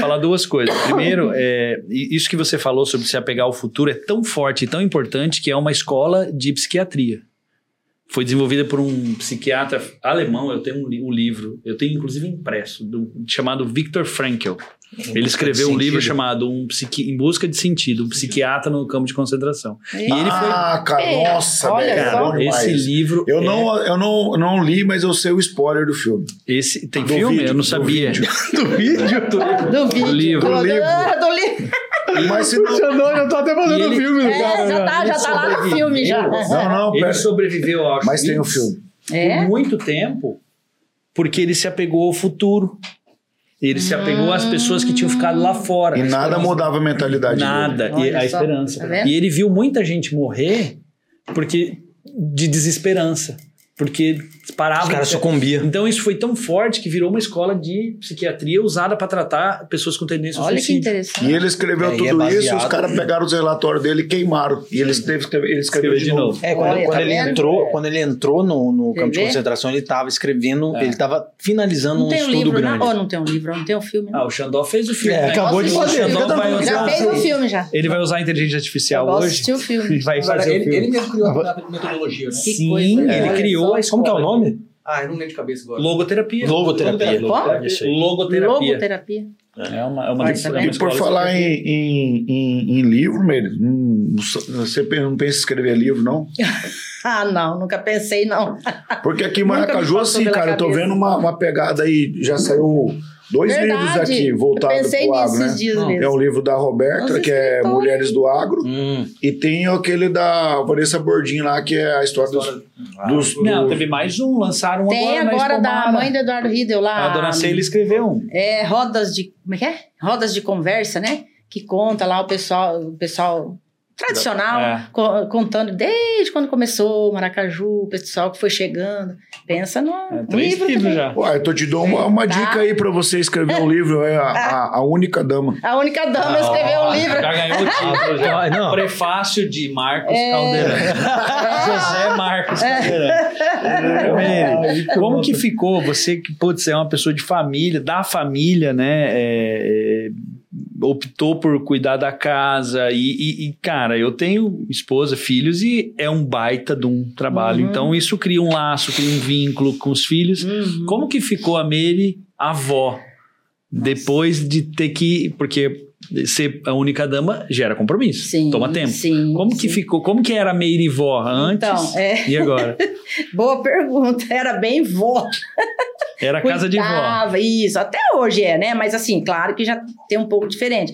falar duas coisas. Primeiro, é, isso que você falou sobre se apegar ao futuro é tão forte e tão importante que é uma escola de psiquiatria. Foi desenvolvida por um psiquiatra alemão. Eu tenho um, li- um livro, eu tenho inclusive impresso, do- chamado Viktor Frankl. Ele escreveu um livro chamado um psiqui, Em Busca de Sentido, um psiquiatra no campo de concentração. E ele foi. ah, cara, É, nossa, olha demais. Esse livro. Eu, é- não, eu, não, não li, mas eu sei o spoiler do filme. Esse, tem Do filme? vídeo, eu não do sabia. vídeo. Do vídeo? Do vídeo. livro. Do, Do livro. ah, do livro. Mas se não. Já, não, já tô até fazendo E ele- filme do É, cara. já tá, já tá lá no filme já. Não, não, Ele pera. sobreviveu ao Mas tem o Auschwitz. filme. É? por muito tempo, porque ele se apegou ao futuro. Ele se apegou às pessoas que tinham ficado lá fora. E nada mudava a mentalidade dele. Nada. E Olha a só, esperança. tá e ele viu muita gente morrer porque de desesperança. Porque parava. Os caras sucumbiam. Então isso foi tão forte que virou uma escola de psiquiatria usada para tratar pessoas com tendência Olha que suicídio. interessante. E ele escreveu É, e tudo é isso, os caras pegaram os relatórios dele e queimaram. E ele escreveu, ele escreveu de, de novo. novo. É, quando, Olha, quando tá ele vendo? entrou, É. quando ele entrou no, no campo de concentração, ele estava escrevendo, É. ele estava finalizando Não um tem um estudo livro, grande. não? Oh, não tem um livro, não tem um filme. não. Ah, o Xandó fez o filme. É, né? acabou de fazer. Já fez o filme já. ele vai usar a inteligência artificial hoje. Ele vai fazer o ele, filme. ele mesmo criou a metodologia, né? Que Sim, coisa, ele criou só. a escola. Como que é o nome? Ah, eu não lembro de cabeça agora. Logoterapia. Logoterapia. Aí. Logoterapia. Logoterapia. É uma, é uma, é tá? E por falar em, em, em, em livro, Meire, hum, você não pensa em escrever livro, não? Ah, não, nunca pensei, não. Porque aqui em Maracaju, passou assim, cara, eu tô cabeça. vendo uma, uma pegada aí, já saiu dois livros aqui voltados Eu pensei pro nisso agro, né? esses dias mesmo. É um livro da Roberta, Nossa, que é. Mulheres do Agro, Hum. e tem aquele da Vanessa Bordim lá, que é a história dos... dos, Não, dos- teve mais um, lançaram um Tem agora, na agora da mãe do Eduardo Riedel lá. A dona Ceila escreveu um. É, rodas de. Como é que é? Rodas de conversa, né? Que conta lá o pessoal, o pessoal tradicional, É. co- contando desde quando começou o Maracaju, o pessoal que foi chegando. Pensa no É, um três livro também. já. Ué, eu tô te dando uma, uma Tá. dica aí pra você escrever um livro, é a, a, a única dama. A única dama escreveu um livro. Já ganhou o título. já. Ah, não. Prefácio de Marcos É. Caldeirão. José Marcos Caldeirão. Meire, como que ficou? Você que, putz, é uma pessoa de família, da família, né? Optou por cuidar da casa e, e- e, cara, eu tenho esposa, filhos e é um baita de um trabalho. Uhum. Então isso cria um laço, cria um vínculo com os filhos. Uhum. Como que ficou a Meire avó? Depois de ter que. Porque ser a única dama gera compromisso. Sim, Toma tempo. sim, como que sim. ficou? Como que era a Meire vó antes? Então, é. E agora? Boa pergunta. Era bem vó. Era casa de vó. Isso, até hoje é, né? Mas assim, claro que já tem um pouco diferente.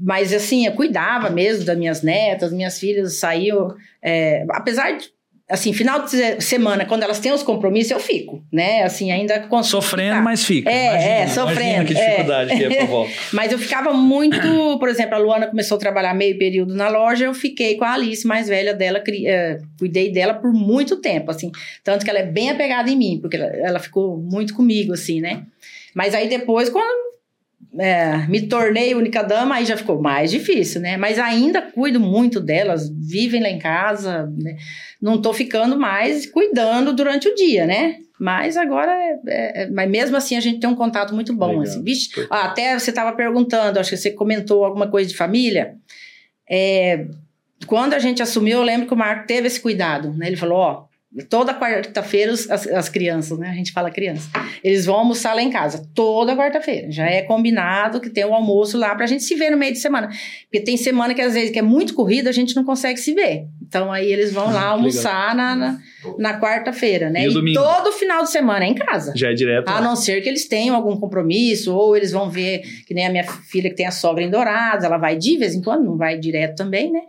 Mas assim, eu cuidava mesmo das minhas netas, minhas filhas saíam. é, apesar de. Assim, final de se- semana, quando elas têm os compromissos, eu fico, né? Assim, ainda consigo Sofrendo, ficar. mas fica. É, Imagina, é, sofrendo, que é. dificuldade que é pra vó. Mas eu ficava muito, por exemplo, a Luana começou a trabalhar meio período na loja, eu fiquei com a Alice, mais velha dela, cri- eh, cuidei dela por muito tempo, assim, tanto que ela é bem apegada em mim, porque ela, ela ficou muito comigo, assim, né? Mas aí depois, quando eh, me tornei única dama, aí já ficou mais difícil, né? Mas ainda cuido muito delas, vivem lá em casa, né? não tô ficando mais cuidando durante o dia, né? Mas agora, é, é- é- mas mesmo assim a gente tem um contato muito bom, Legal. assim. Ah, até você estava perguntando, acho que você comentou alguma coisa de família. É, quando a gente assumiu, eu lembro que o Marco teve esse cuidado, né? Ele falou, ó, toda quarta-feira as, as crianças, né? A gente fala criança, eles vão almoçar lá em casa, toda quarta-feira. Já é combinado que tem o almoço lá pra gente se ver no meio de semana. Porque tem semana que às vezes que é muito corrida, a gente não consegue se ver. Então aí eles vão lá almoçar na, na, na quarta-feira, né? E o E, todo final de semana é em casa. Já é direto. A lá. não ser que eles tenham algum compromisso, ou eles vão ver, que nem a minha filha que tem a sogra em Dourados, ela vai de vez em quando, não vai direto também, né?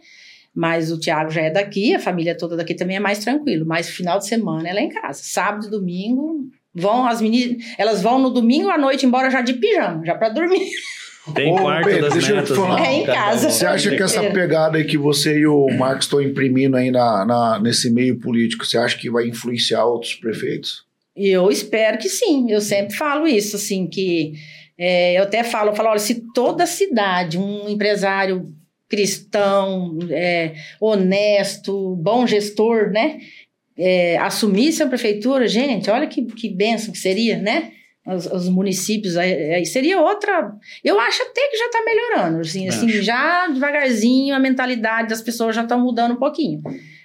Mas o Tiago já é daqui, a família toda daqui também é mais tranquilo. Mas final de semana ela é em casa. Sábado e domingo, vão as meninas, elas vão no domingo à noite embora já de pijama, já para dormir. Tem Ô, quarto Pedro, das deixa eu te netas. falar. né? É em casa. Você acha que essa É. pegada aí que você e o Marcos estão imprimindo aí na, na- nesse meio político, você acha que vai influenciar outros prefeitos? E eu espero que sim. Eu sempre falo isso, assim, que é, eu até falo, eu falo, olha, se toda cidade, um empresário cristão, é, honesto, bom gestor, né? É, assumisse a prefeitura, gente, olha que, que benção que seria, né? Os, os municípios, aí, aí seria outra. Eu acho até que já está melhorando, assim, assim, já devagarzinho a mentalidade das pessoas já está mudando um pouquinho.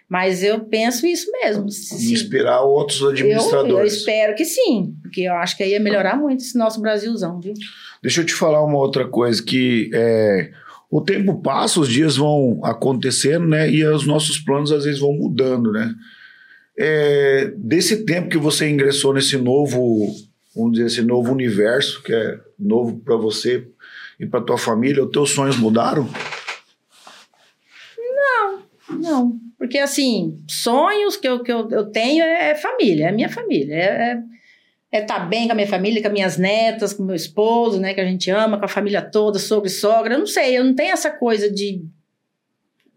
Mas eu penso isso mesmo. se- Inspirar outros eu, administradores. eu espero que sim, porque eu acho que aí ia melhorar muito esse nosso Brasilzão, viu? Deixa eu te falar uma outra coisa que é, o tempo passa, os dias vão acontecendo, né? E os nossos planos às vezes vão mudando, né? É, desse tempo que você ingressou nesse novo, vamos dizer, esse novo universo que é novo para você e para tua família, os teus sonhos mudaram? Não, porque assim, sonhos que eu, que eu, eu tenho é família, é minha família. É é estar bem com a minha família, com as minhas netas, com meu esposo, né, que a gente ama, com a família toda, sogro e sogra. Eu não sei, eu não tenho essa coisa de.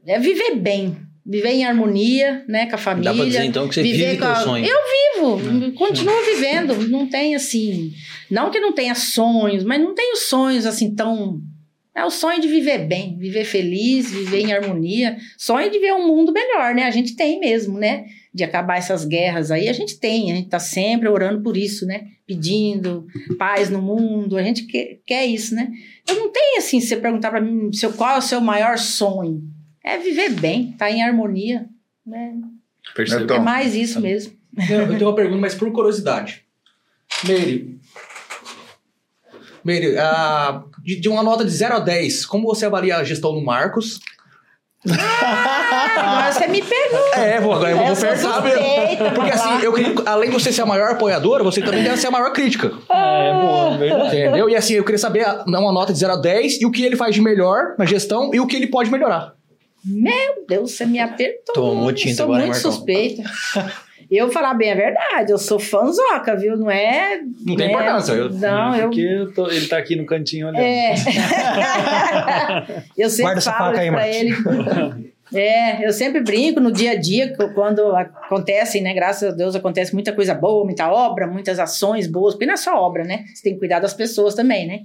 É viver bem, viver em harmonia, né, com a família. Dá pra dizer então que você vive com a- sonho. Eu vivo, continuo vivendo. Não tem assim. Não que não tenha sonhos, mas não tenho sonhos assim tão. É o sonho de viver bem, viver feliz, viver em harmonia. Sonho de ver um mundo melhor, né? A gente tem mesmo, né? De acabar essas guerras aí, a gente tem. A gente tá sempre orando por isso, né? Pedindo paz no mundo. A gente quer, quer isso, né? Eu não tenho assim, se você perguntar pra mim seu, qual é o seu maior sonho. É viver bem, tá em harmonia. Né? Percebeu? Então, é mais isso mesmo. Eu tenho uma pergunta, mas por curiosidade. Meire. Meire, ah, de, de uma nota de 0 a 10, como você avalia a gestão do Marcos? Agora você me pergunta. É, vou, agora eu Eu vou perguntar mesmo. Porque assim, eu queria, além de você ser a maior apoiadora, você também deve ser a maior crítica. É, boa, verdade. Entendeu? E assim, eu queria saber uma nota de 0 a 10 e o que ele faz de melhor na gestão e o que ele pode melhorar. Meu Deus, você me apertou. Tomou Eu tinta sou agora, muito Marcão? suspeita. Eu falar bem a verdade, eu sou fãzoca, viu? Não é. Não tem né? importância, eu- Não, eu. Porque eu tô- ele tá aqui no cantinho olhando. É. eu sempre Guarda essa falo faca aí, pra ele. É, eu sempre brinco no dia a dia, quando acontecem, né? Graças a Deus acontece muita coisa boa, muita obra, muitas ações boas, porque não é só obra, né? Você tem que cuidar das pessoas também, né?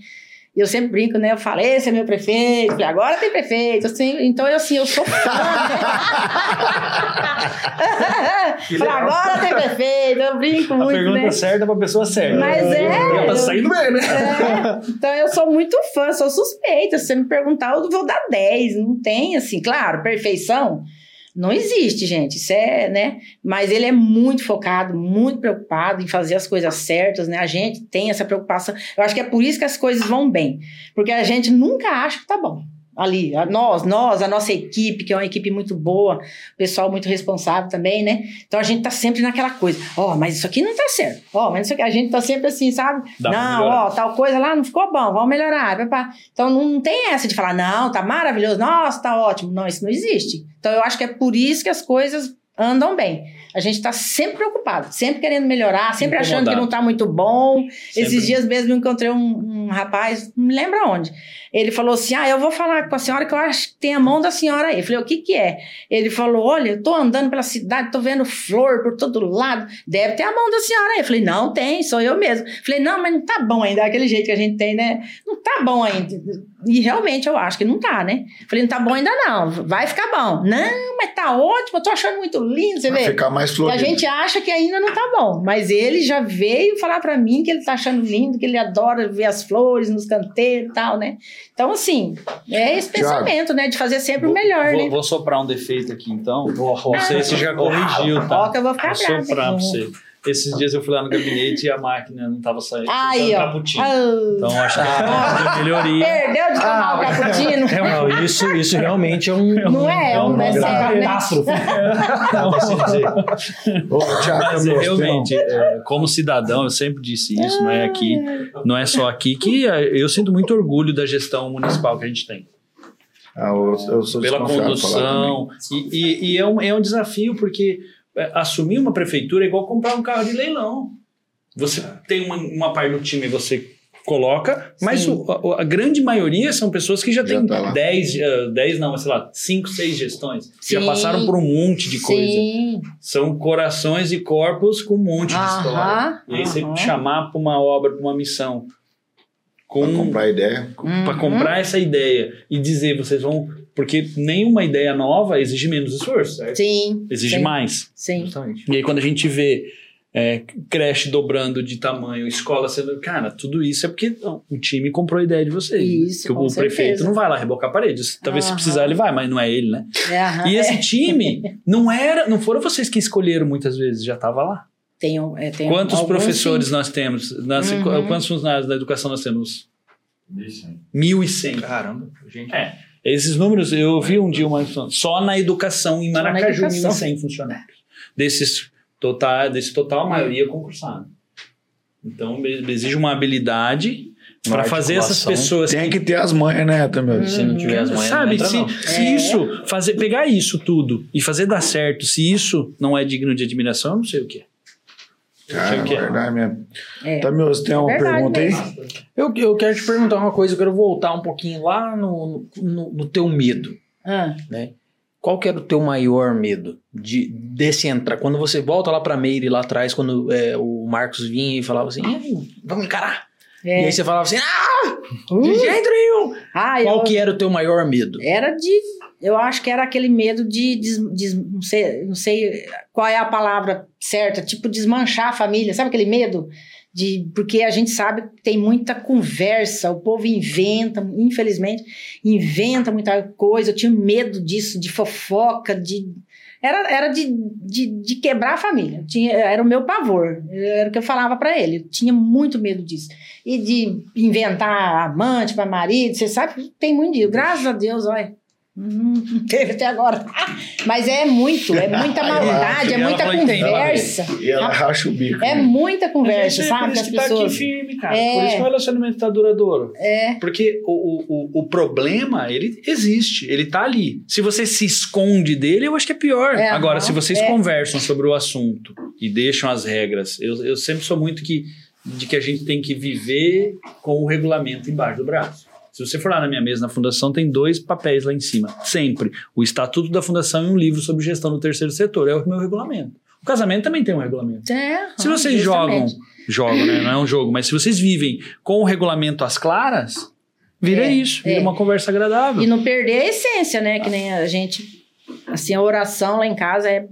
E eu sempre brinco, né? Eu falo, esse é meu prefeito, falei, agora tem prefeito. Assim, então, eu, assim, eu sou fã. Né? falei, agora tem prefeito, eu brinco A muito, pergunta né? certa pra pessoa certa. Mas é, Já tá eu- saindo bem, né? é, então eu sou muito fã, sou suspeita. Se você me perguntar, eu vou dar 10. Não tem, assim, claro, perfeição. Não existe, gente. Isso é, né? Mas ele é muito focado, muito preocupado em fazer as coisas certas, né? A gente tem essa preocupação. Eu acho que é por isso que as coisas vão bem. Porque a gente nunca acha que tá bom. Ali, a nós, nós, a nossa equipe, que é uma equipe muito boa, pessoal muito responsável também, né? Então a gente tá sempre naquela coisa, ó, mas isso aqui não tá certo, ó, mas isso aqui, a gente tá sempre assim, sabe? Dá não, ó, tal coisa lá não ficou bom, vamos melhorar. papá. Então não tem essa de falar, não, tá maravilhoso, nossa, tá ótimo. Não, isso não existe. Então eu acho que é por isso que as coisas andam bem. A gente tá sempre preocupado, sempre querendo melhorar, sempre achando que não tá muito bom. Sempre. Esses dias mesmo eu encontrei um, um rapaz, não me lembro onde. Ele falou assim: Ah, eu vou falar com a senhora que eu acho que tem a mão da senhora aí. Eu falei: O que que é? Ele falou: Olha, eu tô andando pela cidade, tô vendo flor por todo lado. Deve ter a mão da senhora aí. Eu falei: Não, tem, sou eu mesmo. Eu falei: Não, mas não tá bom ainda, daquele jeito que a gente tem, né? Não tá bom ainda. E realmente eu acho que não tá, né? Falei: Não tá bom ainda não, vai ficar bom. Não, mas tá ótimo, eu tô achando muito lindo, você Vai vê. ficar mais E a florido. gente acha que ainda não tá bom, mas ele já veio falar pra mim que ele tá achando lindo, que ele adora ver as flores nos canteiros e tal, né? Então, assim, é esse Thiago, pensamento, né? De fazer sempre o melhor, vou, né? vou soprar um defeito aqui, então. Não sei se já corrigiu, Ó, tá? que eu vou ficar Vou brava. soprar pra você. Esses dias eu fui lá no gabinete e a máquina não tava saindo. Aí, ó. caputinho. Ah, Então acho que é melhoria. Perdeu de tomar o cappuccino. Não, isso, isso realmente é um. Não é, é um é sério, né? catástrofe. Não, posso dizer. Ô, Thiago, Mas é, realmente, é, como cidadão, eu sempre disse isso, não é aqui, não é só aqui, que é, eu sinto muito orgulho da gestão municipal que a gente tem. Ah, eu, eu sou Pela condução. E, e- e é, um, é um desafio, porque é, assumir uma prefeitura é igual comprar um carro de leilão. Você tem uma, uma parte do time, você coloca, mas o- a, a grande maioria são pessoas que já, Já têm tá lá. 10, eh, 10 não, mas sei lá, 5, 6 gestões. Já Sim. passaram por um monte de coisa. Sim. São corações e corpos com um monte de história. Aham. E aí você aham. chamar para uma obra, para uma missão, com Pra comprar ideia. Uhum. para comprar essa ideia e dizer vocês vão Porque nenhuma ideia nova exige menos esforço, certo? Sim. Exige sim, mais. Sim. Justamente. E aí, quando a gente vê é, creche dobrando de tamanho, escola sendo. Cara, tudo isso é porque não, o time comprou a ideia de vocês. né? Isso, que com o prefeito certeza. não vai lá rebocar paredes. Talvez se precisar ele vai, mas não é ele, né? É, aham. E esse É, time não era, não foram vocês que escolheram muitas vezes, já estava lá. tem, um- é, tem Quantos alguns, professores sim. nós temos? Nas- Uhum. Quantos funcionários da educação nós temos? Isso aí. 1.100. Caramba, gente. É. Esses números, eu vi um dia uma só na educação em Só na Maracaju, educação. 1.100 funcionários. Desses total, desse total, a maioria é concursado. Então, exige uma habilidade para fazer essas pessoas Tem que ter as manhas, né, também? Se não tiver as manhas, Sabe, não entra, se, não. se É. isso, fazer, pegar isso tudo e fazer dar certo, se isso não é digno de admiração, eu não sei o que é. Cara, que é. verdade mesmo. É. Tamil, você tem uma Verdade pergunta aí? mesmo. Eu, eu quero te perguntar uma coisa, eu quero voltar um pouquinho lá no, no, no teu medo, Ah, né? Qual que era o teu maior medo de desse entrar? Quando você volta lá pra Meire lá atrás, quando é, o Marcos vinha e falava assim, "E aí, vamos encarar. E é. aí você falava assim, ah, de Uh, jeito nenhum. ah, Qual eu, que era o teu maior medo? Era de. Eu acho que era aquele medo de. des- des- não, sei, não sei qual é a palavra certa, tipo desmanchar a família. Sabe aquele medo? De, porque a gente sabe que tem muita conversa, o povo inventa, infelizmente, inventa muita coisa. Eu tinha medo disso, de fofoca, de. Era, era de, de, de quebrar a família. Tinha, era o meu pavor. Era o que eu falava para ele. Eu tinha muito medo disso. E de inventar amante para marido. Você sabe que tem muito disso. Graças a Deus, olha. Não não teve até agora. Mas é muito, é muita maldade, é muita conversa. E ela racha o bico. É né? muita conversa, é sabe? Por isso as que tá aqui pessoas. firme, cara. É. Por isso que o relacionamento tá duradouro. É, Porque o, o, o, o problema, ele existe, ele tá ali. Se você se esconde dele, eu acho que é pior. É, Agora, aham, se vocês é. conversam sobre o assunto e deixam as regras, eu, eu sempre sou muito que, de que a gente tem que viver com o regulamento embaixo do braço. Se você for lá na minha mesa na fundação, tem dois papéis lá em cima. Sempre. O estatuto da fundação e um livro sobre gestão do terceiro setor. É o meu regulamento. O casamento também tem um regulamento. é. Se vocês jogam, jogam, né? Não é um jogo, mas se vocês vivem com o regulamento às claras, vira É, isso, vira é. uma conversa agradável. E não perder a essência, né? Que nem a gente. Assim, a oração lá em casa é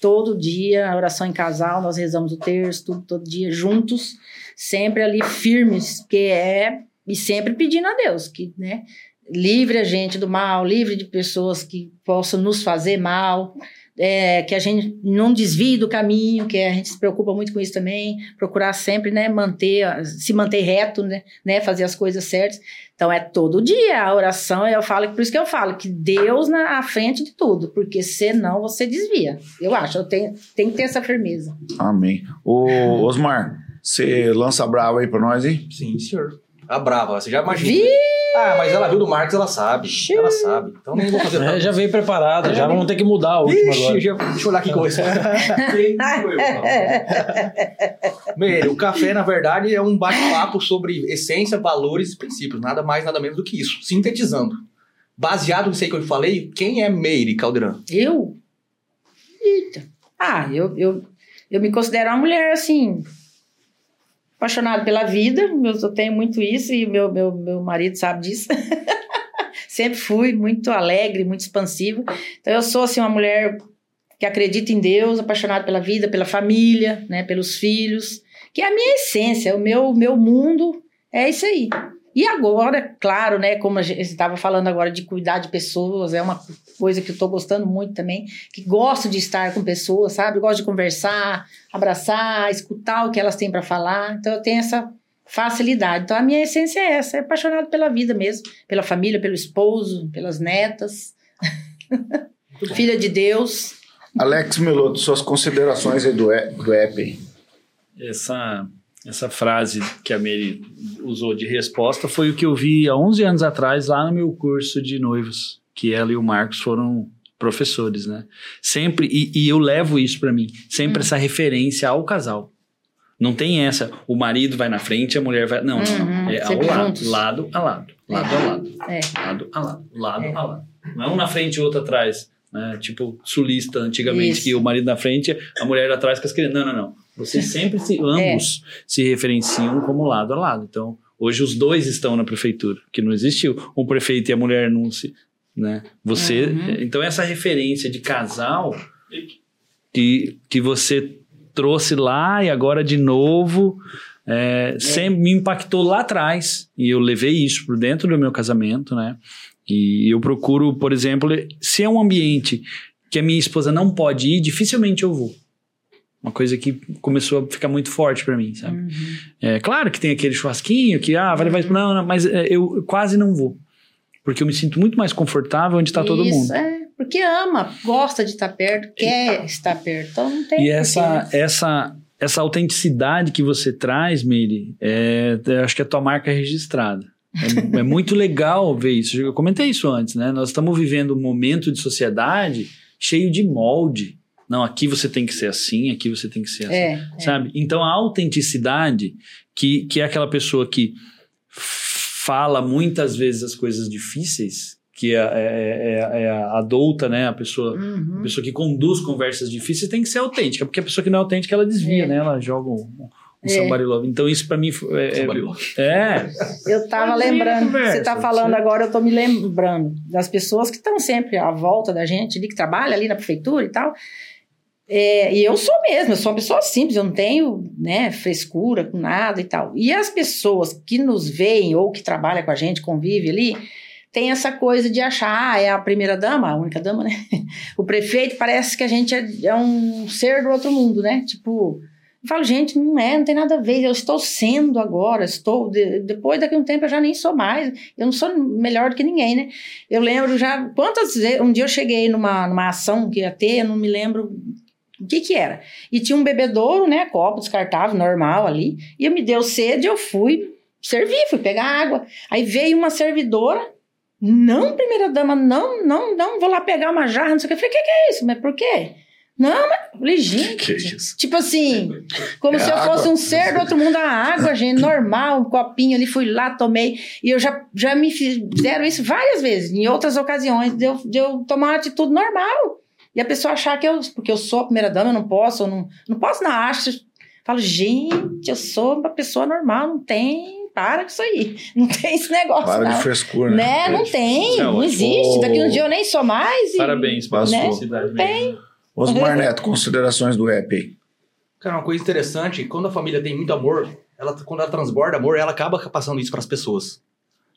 todo dia, a oração em casal, nós rezamos o terço, tudo, todo dia, juntos, sempre ali firmes, porque é. E sempre pedindo a Deus que, né? Livre a gente do mal, livre de pessoas que possam nos fazer mal, é, que a gente não desvie do caminho, que a gente se preocupa muito com isso também, procurar sempre, né, manter, se manter reto, né, né, fazer as coisas certas. Então é todo dia a oração, eu falo, por isso que eu falo que Deus na à frente de tudo, porque senão você desvia. Eu acho, eu tenho, tenho que ter essa firmeza. Amém. Ô, Osmar, você lança brava aí pra nós, hein? Sim, senhor. A brava, você já imagina. Vi! Ah, mas ela viu do Marcos, ela sabe. Ela sabe. Então nem vou fazer É, tanto. já veio preparada, já vamos ter que mudar a última Vixe, agora. já- deixa eu olhar aqui coisa. Meire, o café, na verdade, é um bate-papo sobre essência, valores e princípios. Nada mais, nada menos do que isso. Sintetizando. Baseado nisso aí que eu falei, quem é Meire Caldeirão? Eu? Eita. Ah, eu, eu, eu me considero uma mulher, assim, apaixonada pela vida. Eu tenho muito isso e meu, meu, meu marido sabe disso. Sempre fui muito alegre, muito expansiva. Então, eu sou, assim, uma mulher que acredita em Deus, apaixonada pela vida, pela família, né, pelos filhos, que é a minha essência, o meu, meu mundo é isso aí. E agora, claro, né, como a gente estava falando agora de cuidar de pessoas, é uma coisa que eu estou gostando muito também, que gosto de estar com pessoas, sabe? Gosto de conversar, abraçar, escutar o que elas têm para falar. Então eu tenho essa facilidade. Então a minha essência é essa, é apaixonado pela vida mesmo, pela família, pelo esposo, pelas netas. Filha de Deus. Alex Meloto, suas considerações aí do, e- do app. Essa, essa frase que a Mary usou de resposta foi o que eu vi há 11 anos atrás lá no meu curso de noivos, que ela e o Marcos foram professores, né? Sempre, e, e eu levo isso pra mim, sempre essa referência ao casal. Não tem essa, o marido vai na frente, a mulher vai. Não, não, não. Uhum, É ao lado, lado a lado, lado a lado, É. lado a lado, lado É. a lado. Não é um na frente e outro atrás. Né? Tipo sulista antigamente, Isso. que o marido na frente, a mulher atrás com as crianças. Não, não, não. Vocês sempre se, ambos se referenciam como lado a lado. Então, hoje os dois estão na prefeitura, que não existiu. Um prefeito e a mulher não se. né? Você, Uhum. então essa referência de casal que, que você trouxe lá e agora de novo é, sempre me impactou lá atrás e eu levei isso por dentro do meu casamento, né? E eu procuro, por exemplo, se é um ambiente que a minha esposa não pode ir, dificilmente eu vou. Uma coisa que começou a ficar muito forte pra mim, sabe? Uhum. É claro que tem aquele churrasquinho que, ah, vai levar isso. Não, não, mas é, eu quase não vou. Porque eu me sinto muito mais confortável onde tá todo Isso, mundo. é. Porque ama, gosta de estar perto, quer estar perto. Então não tem E essa, né? essa, essa autenticidade que você traz, Meire, é, é, acho que é a tua marca registrada. É, é muito legal ver isso. Eu comentei isso antes, né? Nós estamos vivendo um momento de sociedade cheio de molde. Não, aqui você tem que ser assim, aqui você tem que ser assim. É, é. sabe? Então a autenticidade, que, que é aquela pessoa que fala muitas vezes as coisas difíceis, que é, é, é- é a adulta, né? A pessoa, a Uhum. pessoa que conduz conversas difíceis tem que ser autêntica, porque a pessoa que não é autêntica ela desvia, É. né? Ela joga um, um É. somebody love. Então isso pra mim foi- é, é, é, Eu tava a lembrando, conversa? você tá falando Você- agora, eu tô me lembrando das pessoas que estão sempre à volta da gente, ali que trabalha ali na prefeitura e tal. É, e eu sou mesmo, eu sou uma pessoa simples, eu não tenho né, frescura com nada e tal. E as pessoas que nos veem ou que trabalham com a gente, convive ali, tem essa coisa de achar, ah, é a primeira dama, a única dama, né? O prefeito parece que a gente é, é um ser do outro mundo, né? Tipo, eu falo, gente, não é, não tem nada a ver. Eu estou sendo agora, estou. de- depois daqui a um tempo eu já nem sou mais. Eu não sou melhor do que ninguém, né? Eu lembro já. Quantas vezes. Um dia eu cheguei numa, numa ação que ia ter, eu não me lembro o que que era. E tinha um bebedouro, né? Copo descartável, normal ali. E eu me deu sede, eu fui servir, fui pegar água. Aí veio uma servidora. Não, primeira dama, não, não, não, vou lá pegar uma jarra, não sei o que. Eu falei, o que, que é isso? Mas por quê? Não, mas. Falei, gente. Que isso? Tipo assim, como É se eu água. fosse um ser do outro mundo, a água, gente, normal, um copinho ali, fui lá, tomei. E eu já, já me fizeram isso várias vezes, em outras ocasiões, de eu, de eu tomar uma atitude normal. E a pessoa achar que eu, porque eu sou a primeira dama, eu não posso, eu não, não posso, não, acho. Falo, gente, eu sou uma pessoa normal, não tem, para com isso aí. Não tem esse negócio, Para não. de frescura, né? Né? Não tem, É não ótimo. existe. Daqui um dia eu nem sou mais. e- parabéns pela Né? felicidade. Tem. Osmar Neto, considerações do app aí. Cara, uma coisa interessante, quando a família tem muito amor, ela, quando ela transborda amor, ela acaba passando isso para as pessoas.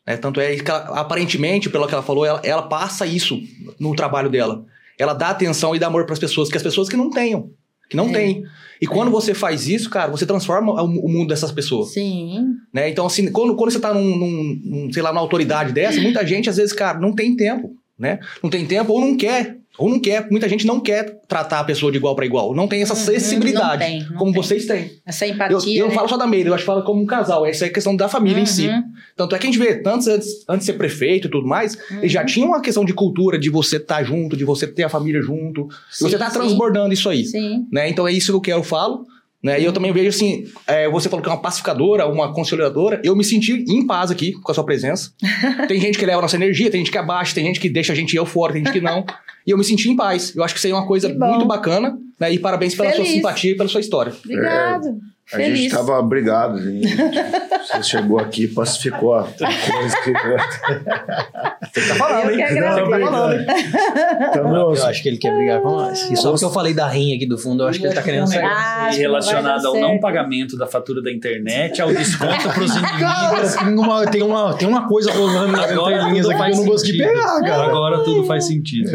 Né? Tanto é que, ela, aparentemente, pelo que ela falou, ela, ela passa isso no trabalho dela. Ela dá atenção e dá amor para as pessoas, que as pessoas que não tenham, que não É. têm. E quando você faz isso, cara, você transforma o, o mundo dessas pessoas. Sim. Né? Então, assim, quando, quando você tá num, num- num, sei lá, numa autoridade dessa, muita gente, às vezes, cara, não tem tempo, né? Não tem tempo ou não quer. Ou não quer. Muita gente não quer tratar a pessoa de igual para igual. Não tem essa Uhum, sensibilidade. não tem, não como tem. vocês têm. Essa Eu, empatia. eu não né? falo só da Meire, eu acho que falo como um casal. Essa é a questão da família em si. Uhum. Tanto é que a gente vê, tanto antes, antes de ser prefeito e tudo mais, Uhum. eles já tinham uma questão de cultura, de você estar junto, de você ter a família junto. Sim, você tá sim. transbordando isso aí Sim. né? Então é isso que eu quero falo. Né? E eu também vejo assim, é, você falou que é uma pacificadora, uma conciliadora. Eu me senti em paz aqui com a sua presença. tem gente que leva a nossa energia, tem gente que abaixa, tem gente que deixa a gente eufórico, tem gente que não. e eu me senti em paz. Eu acho que isso aí é uma coisa muito bacana. Né? E parabéns pela sua Feliz. simpatia e pela sua história. Obrigado. A gente Feliz. tava brigado. hein? Você chegou aqui e pacificou a coisa que... Você tá falando, Eu que hein? agradeço. Você tá falando? Então, meu, Eu acho que ele quer brigar com nós. E só porque eu falei da rinha aqui do fundo, eu acho que ele tá querendo sair. Ah, E não relacionado ao não pagamento da fatura da internet, ao desconto pros inimigos. Cara, tem uma, tem, uma, tem uma coisa rolando nas Agora entrelinhas aqui que eu não consegui sentido. pegar, cara. Agora tudo faz sentido.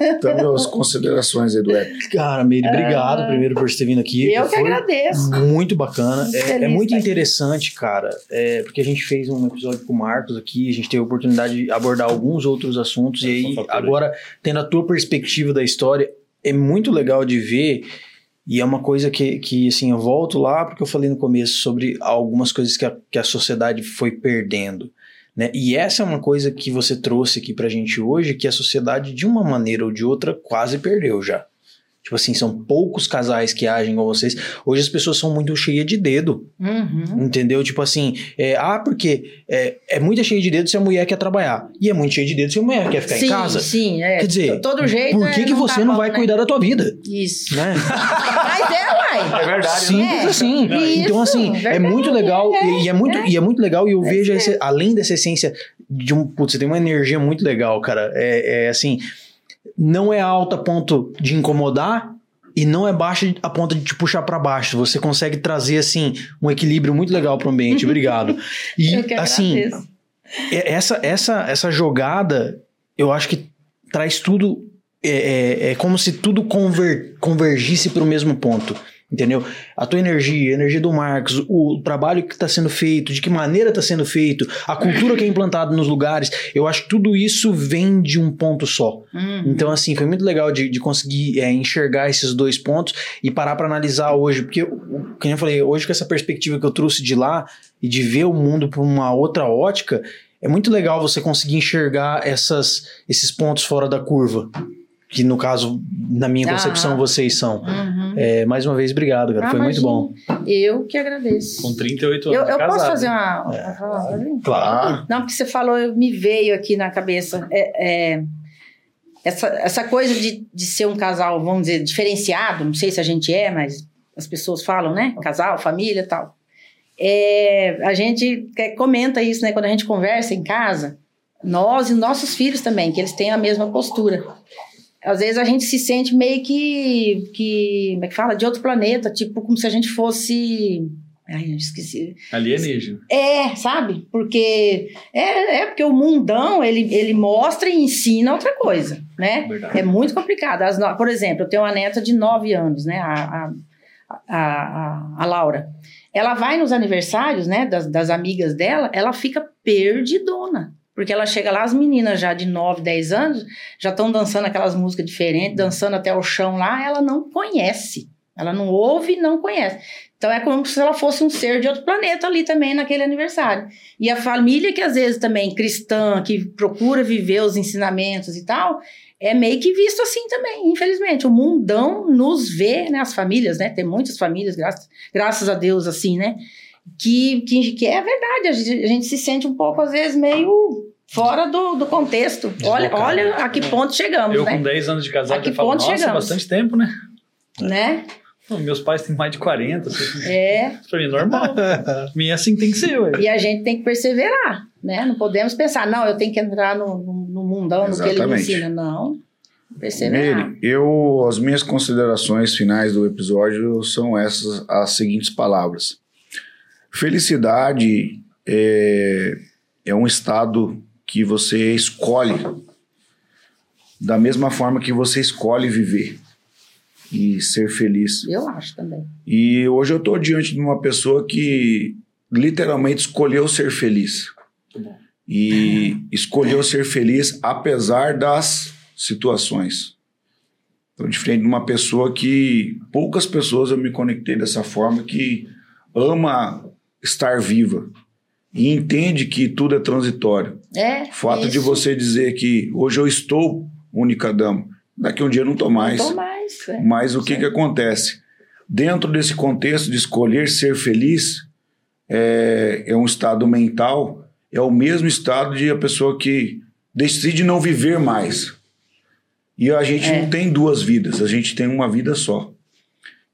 então, meus considerações aí do app. Cara, Meire, obrigado primeiro por você ter vindo aqui. Eu que agradeço. Muito bacana. É, Feliz é muito interessante, cara, é, porque a gente fez um episódio com o Marcos aqui, a gente teve a oportunidade de abordar alguns outros assuntos, e aí, agora, tendo a tua perspectiva da história, é muito legal de ver. E é uma coisa que, que, assim, eu volto lá porque eu falei no começo sobre algumas coisas que a, que a sociedade foi perdendo. Né? E essa é uma coisa que você trouxe aqui pra gente hoje, que a sociedade, de uma maneira ou de outra, quase perdeu já. Tipo assim, são poucos casais que agem com vocês. Hoje as pessoas são muito cheias de dedo, Uhum. entendeu? Tipo assim, é, ah, porque é, é muito cheia de dedo se a mulher quer trabalhar. E é muito cheia de dedo se a mulher quer ficar sim, em casa. sim, é. Quer dizer, todo jeito. Por que, é, que você tá não bom, vai né? cuidar da tua vida? Isso. Né? Mas é, uai. É verdade, Simples É, assim. isso, então, assim, é muito legal. é, e, e é muito, e é muito legal. E eu É vejo, esse- além dessa essência de um. Putz, você tem uma energia muito legal, cara. É, é assim. Não é alta a ponto de incomodar. E não é baixa a ponto de te puxar pra baixo. Você consegue trazer, assim, um equilíbrio muito legal pro ambiente. Obrigado. E, Eu que assim, agradeço. é- essa, essa, essa jogada, eu acho que traz tudo. É, é, é como se tudo conver, convergisse para o mesmo ponto. Entendeu? A tua energia, a energia do Marcos, o trabalho que está sendo feito, de que maneira está sendo feito, a cultura que é implantada nos lugares, eu acho que tudo isso vem de um ponto só. Uhum. Então, assim, foi muito legal de, de conseguir é, enxergar esses dois pontos e parar para analisar hoje. Porque, como eu falei, hoje com essa perspectiva que eu trouxe de lá e de ver o mundo por uma outra ótica, é muito legal você conseguir enxergar essas, esses pontos fora da curva. Que no caso, na minha Ah. concepção, vocês são. Uhum. É, mais uma vez, obrigado, cara. Ah, foi muito bom. Eu que agradeço. Com 38 anos Eu, eu de posso casado. fazer uma. uma fala? Claro. Não, porque você falou, eu- me veio aqui na cabeça. É, é, essa, essa coisa de, de ser um casal, vamos dizer, diferenciado, não sei se a gente é, mas as pessoas falam, né? Casal, família e tal. É, a gente é, comenta isso, né? Quando a gente conversa em casa, nós e nossos filhos também, que eles têm a mesma postura. Às vezes a gente se sente meio que, que como é que fala? De outro planeta, tipo como se a gente fosse. Ai, eu esqueci. Alienígena. É, sabe? Porque é, é porque o mundão ele, ele mostra e ensina outra coisa, né? Verdade. É muito complicado. As Por exemplo, eu tenho uma neta de 9 anos, né? A, a, a, a, a Laura. Ela vai nos aniversários, né? Das, das amigas dela, ela fica perdidona. Porque ela chega lá, as meninas já de 9, 10 anos, já estão dançando aquelas músicas diferentes, dançando até o chão lá, ela não conhece. Ela não ouve e não conhece. Então é como se ela fosse um ser de outro planeta ali também naquele aniversário. E a família que às vezes também cristã, que procura viver os ensinamentos e tal, é meio que visto assim também, infelizmente. O mundão nos vê, né? As famílias, né? Tem muitas famílias, graças, graças a Deus, assim, né? Que, que, que é verdade, a gente, a gente se sente um pouco, às vezes, meio fora do, do contexto. Olha, olha a que ponto chegamos, Eu né? com 10 anos de casado A que já falo, ponto nossa, chegamos?" bastante tempo, né? né? Pô, Meus pais têm mais de 40, assim, É. pra mim é normal. Minha assim tem que ser, ué. E a gente tem que perseverar, né? Não podemos pensar, não, eu tenho que entrar no, no, mundão, no que ele me ensina. Não. Perseverar. Eu, as minhas considerações finais do episódio são essas, as seguintes palavras. Felicidade é, é um estado que você escolhe da mesma forma que você escolhe viver e ser feliz. Eu acho também. E hoje eu estou diante de uma pessoa que literalmente escolheu ser feliz. E escolheu ser feliz apesar das situações. Estou diferente de uma pessoa que poucas pessoas eu me conectei dessa forma que ama estar viva e entende que tudo é transitório. É. O fato de isso. você dizer que hoje eu estou única dama, daqui a um dia eu não estou mais. Não tô mais. é. Mas o que, que acontece? Dentro desse contexto de escolher ser feliz, é, é um estado mental, é o mesmo estado de a pessoa que decide não viver mais. E a gente É. não tem duas vidas, a gente tem uma vida só.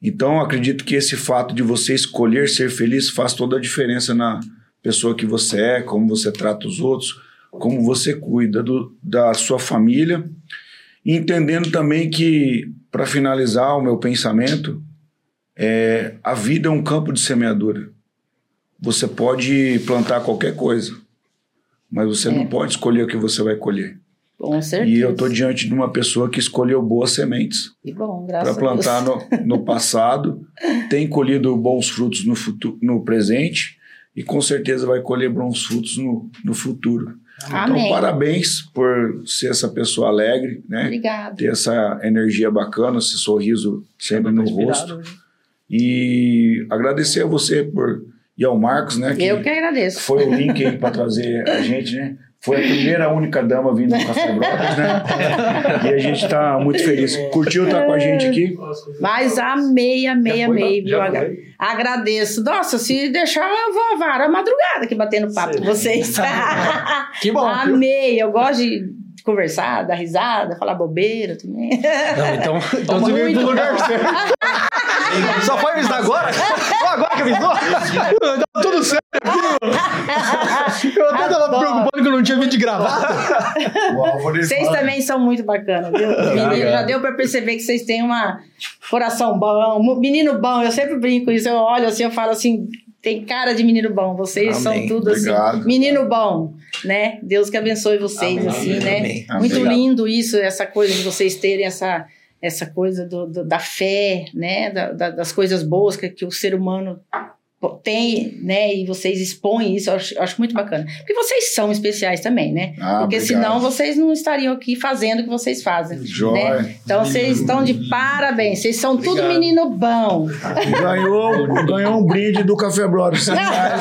Então, eu acredito que esse fato de você escolher ser feliz faz toda a diferença na pessoa que você é, como você trata os outros, como você cuida do- da sua família e entendendo também que, para finalizar o meu pensamento, é, a vida é um campo de semeadura. Você pode plantar qualquer coisa, mas você É. não pode escolher o que você vai colher. Com certeza. E eu estou diante de uma pessoa que escolheu boas sementes Que bom, para graças plantar a Deus. no, no passado, tem colhido bons frutos no, futuro, no presente e com certeza vai colher bons frutos no, no futuro. Amém. Então, parabéns por ser essa pessoa alegre, né? Obrigada. ter essa energia bacana, esse sorriso sempre no rosto. E agradecer a você por e ao Marcos, né? Eu que agradeço. foi o link aí para trazer a gente, né? Foi a primeira, única dama vindo do Café Brothers, né? E a gente tá muito feliz. Curtiu estar com a gente aqui? Mas amei, amei, amei. não? viu? Agradeço. Nossa, se deixar, eu vou a vara a madrugada aqui batendo papo com vocês. Que bom. amei. Eu gosto de conversar, dar risada, falar bobeira também. Não, então, então você veio Muito lugar certo. Só foi avisar agora? Só agora que avisou? Tá tudo certo aqui, mano. Eu tava Adoro. preocupado que eu não tinha vindo de gravata. O Álvaro, ele Vocês fala- também são muito bacanas, viu? Menino, já deu pra perceber que vocês têm uma coração bom, menino bom. Eu sempre brinco isso, eu olho assim, eu falo assim, tem cara de menino bom. Vocês Amém. são tudo Obrigado. assim, menino bom, né? Deus que abençoe vocês, Amém. assim, né? Amém. Muito Obrigado. lindo isso, essa coisa de vocês terem essa essa coisa do, do- da fé, né? Da- da- das coisas boas que, que o ser humano tem, né? E vocês expõem isso, eu acho, eu acho muito bacana. Porque vocês são especiais também, né? Ah, Porque obrigado. senão vocês não estariam aqui fazendo o que vocês fazem. Joia. Né? Então vocês estão de parabéns. Vocês são tudo Obrigado. menino bom. Ganhou, ganhou um brinde do Café Brothers. 100 reais,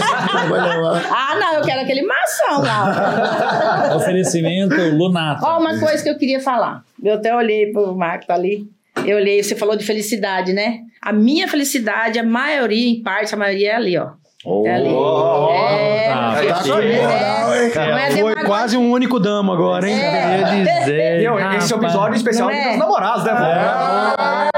vai levar. Ah, não, eu quero aquele maçã lá. Oferecimento Lunato. Ó, uma coisa que eu queria falar. Eu até olhei pro Marco tá ali. Eu olhei, você falou de felicidade, né? A minha felicidade, a maioria, em parte, a maioria é ali, ó. É ali. Oh, é, tá, é, tá com é, moral, hein? não é Foi demagogia. quase um único damo agora, hein? É. Eu ia dizer. Meu, esse é episódio especial é? dos namorados, né? Ah,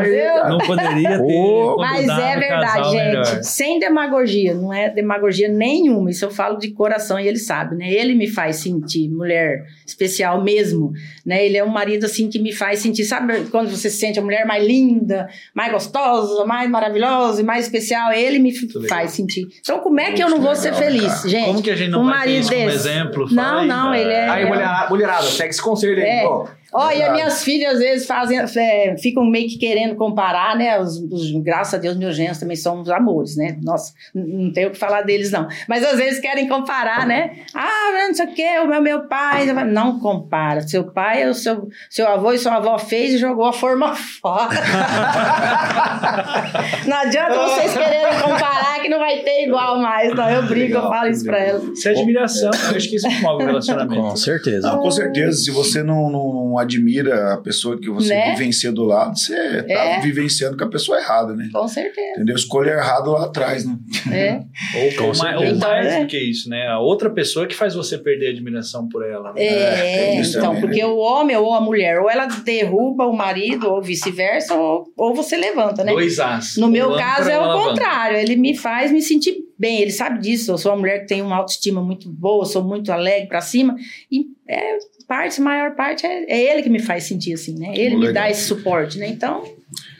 viu? Não poderia ter. Mas é verdade, casal gente. melhor. Sem demagogia, não é demagogia nenhuma. Isso eu falo de coração e ele sabe, né? Ele me faz sentir mulher especial mesmo, né? Ele é um marido assim que me faz sentir, sabe quando você se sente a mulher mais linda, mais gostosa, mais maravilhosa e mais especial? Ele me legal. faz sentir. Então como é que eu não vou ser legal, feliz, cara. gente? Como que a gente não um vai ter marido isso como exemplo? Não, aí, não, cara. ele é Aí, mulherada, mulherada, segue esse conselho aí. É. ó. Ó, e as minhas filhas às vezes fazem, é, ficam meio que querendo comparar, né? Os, os- graças a Deus, meus genros também são uns amores, né? Nossa, não tenho o que falar deles, não. Mas às vezes querem comparar, né? Ah, não sei o quê, o meu, meu pai. Não compara. Seu pai, o seu, seu avô e sua avó fez e jogou a forma fora. não adianta vocês quererem comparar que não vai ter igual mais. Não, eu brigo, eu falo isso pra elas. Isso é admiração. Eu acho que isso move o relacionamento. Com certeza. Não, com certeza. Se você não, não admira a pessoa que você Né? vivencia do lado, você tá É. vivenciando com a pessoa errada, né? Com certeza. Entendeu? Escolha errado lá atrás, né? É. Ou, ou mais, ou Então, mais é. do que isso, né? A outra pessoa que faz você perder a admiração por ela. né? É, isso então, também, né? porque o homem ou a mulher, ou ela derruba o marido, ou vice-versa, ou, ou você levanta, né? Dois as. No meu caso é o contrário, ele me faz me sentir bem, ele sabe disso. Eu sou uma mulher que tem uma autoestima muito boa, sou muito alegre pra cima, e é parte, maior parte é, é ele que me faz sentir assim, né? Ele me Legal. dá esse suporte, né? Então,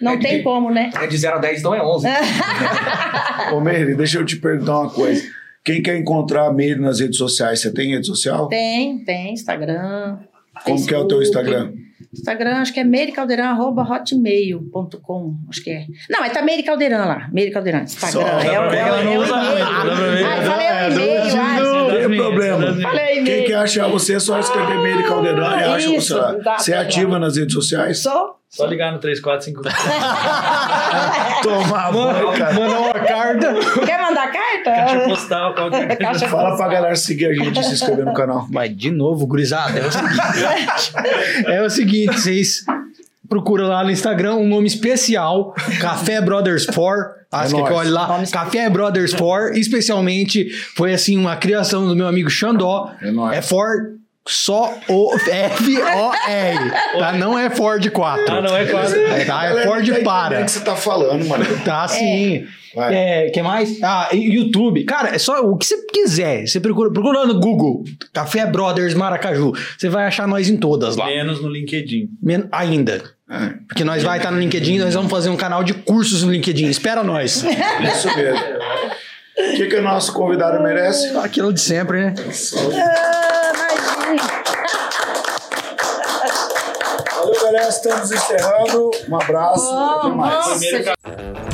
não É tem que- como, né? É de 0 a 10, então é 11. Ô, Meire, deixa eu te perguntar uma coisa. Quem quer encontrar a Meire nas redes sociais, você tem rede social? Tem, tem Instagram. Como que é o teu Facebook. Instagram? Instagram, acho que é meiricaldeirão.hotmail.com, acho que é. Não, mas tá Meire Caldeirão lá. Meire Caldeirão. Instagram. Só, é, o- ver é, ela não é usa muito. Ai, falei o É, e-mail. Não tem problema. Falei Quem quer achar você é só escrever Meire Caldeirão e acha Isso, você Você é ativa nas redes sociais? Sou. Só ligar no 3454. Tomar. Mandar uma carta. Quer mandar carta? Caixa postal, qualquer coisa. Caixa Fala pra galera seguir a gente e se inscrever no canal. Mas de novo, gurizada, é o seguinte. é o seguinte, vocês procuram lá no Instagram um nome especial, Café Brothers 4. Acho que, é que olha lá, Café Brothers 4, especialmente foi assim uma criação do meu amigo Xandó. É nóis. É for só o F-O-R, tá? Não é Ford 4. Ah, não é quase. É, tá? É Ford tá para. o que você tá falando, mano. Tá sim. Vai. É, que mais? Ah, e YouTube. Cara, é só o que você quiser. Você procura, procura no Google Café Brothers Maracaju. Você vai achar nós em todas lá. Menos no LinkedIn. Men- Ainda. É, Porque nós vai estar no LinkedIn, nós vamos fazer um canal de cursos no LinkedIn. Espera nós. isso mesmo. O que, que o nosso convidado merece? Aquilo de sempre, né? Ah, Galera. Estamos encerrando. Um abraço. Até mais.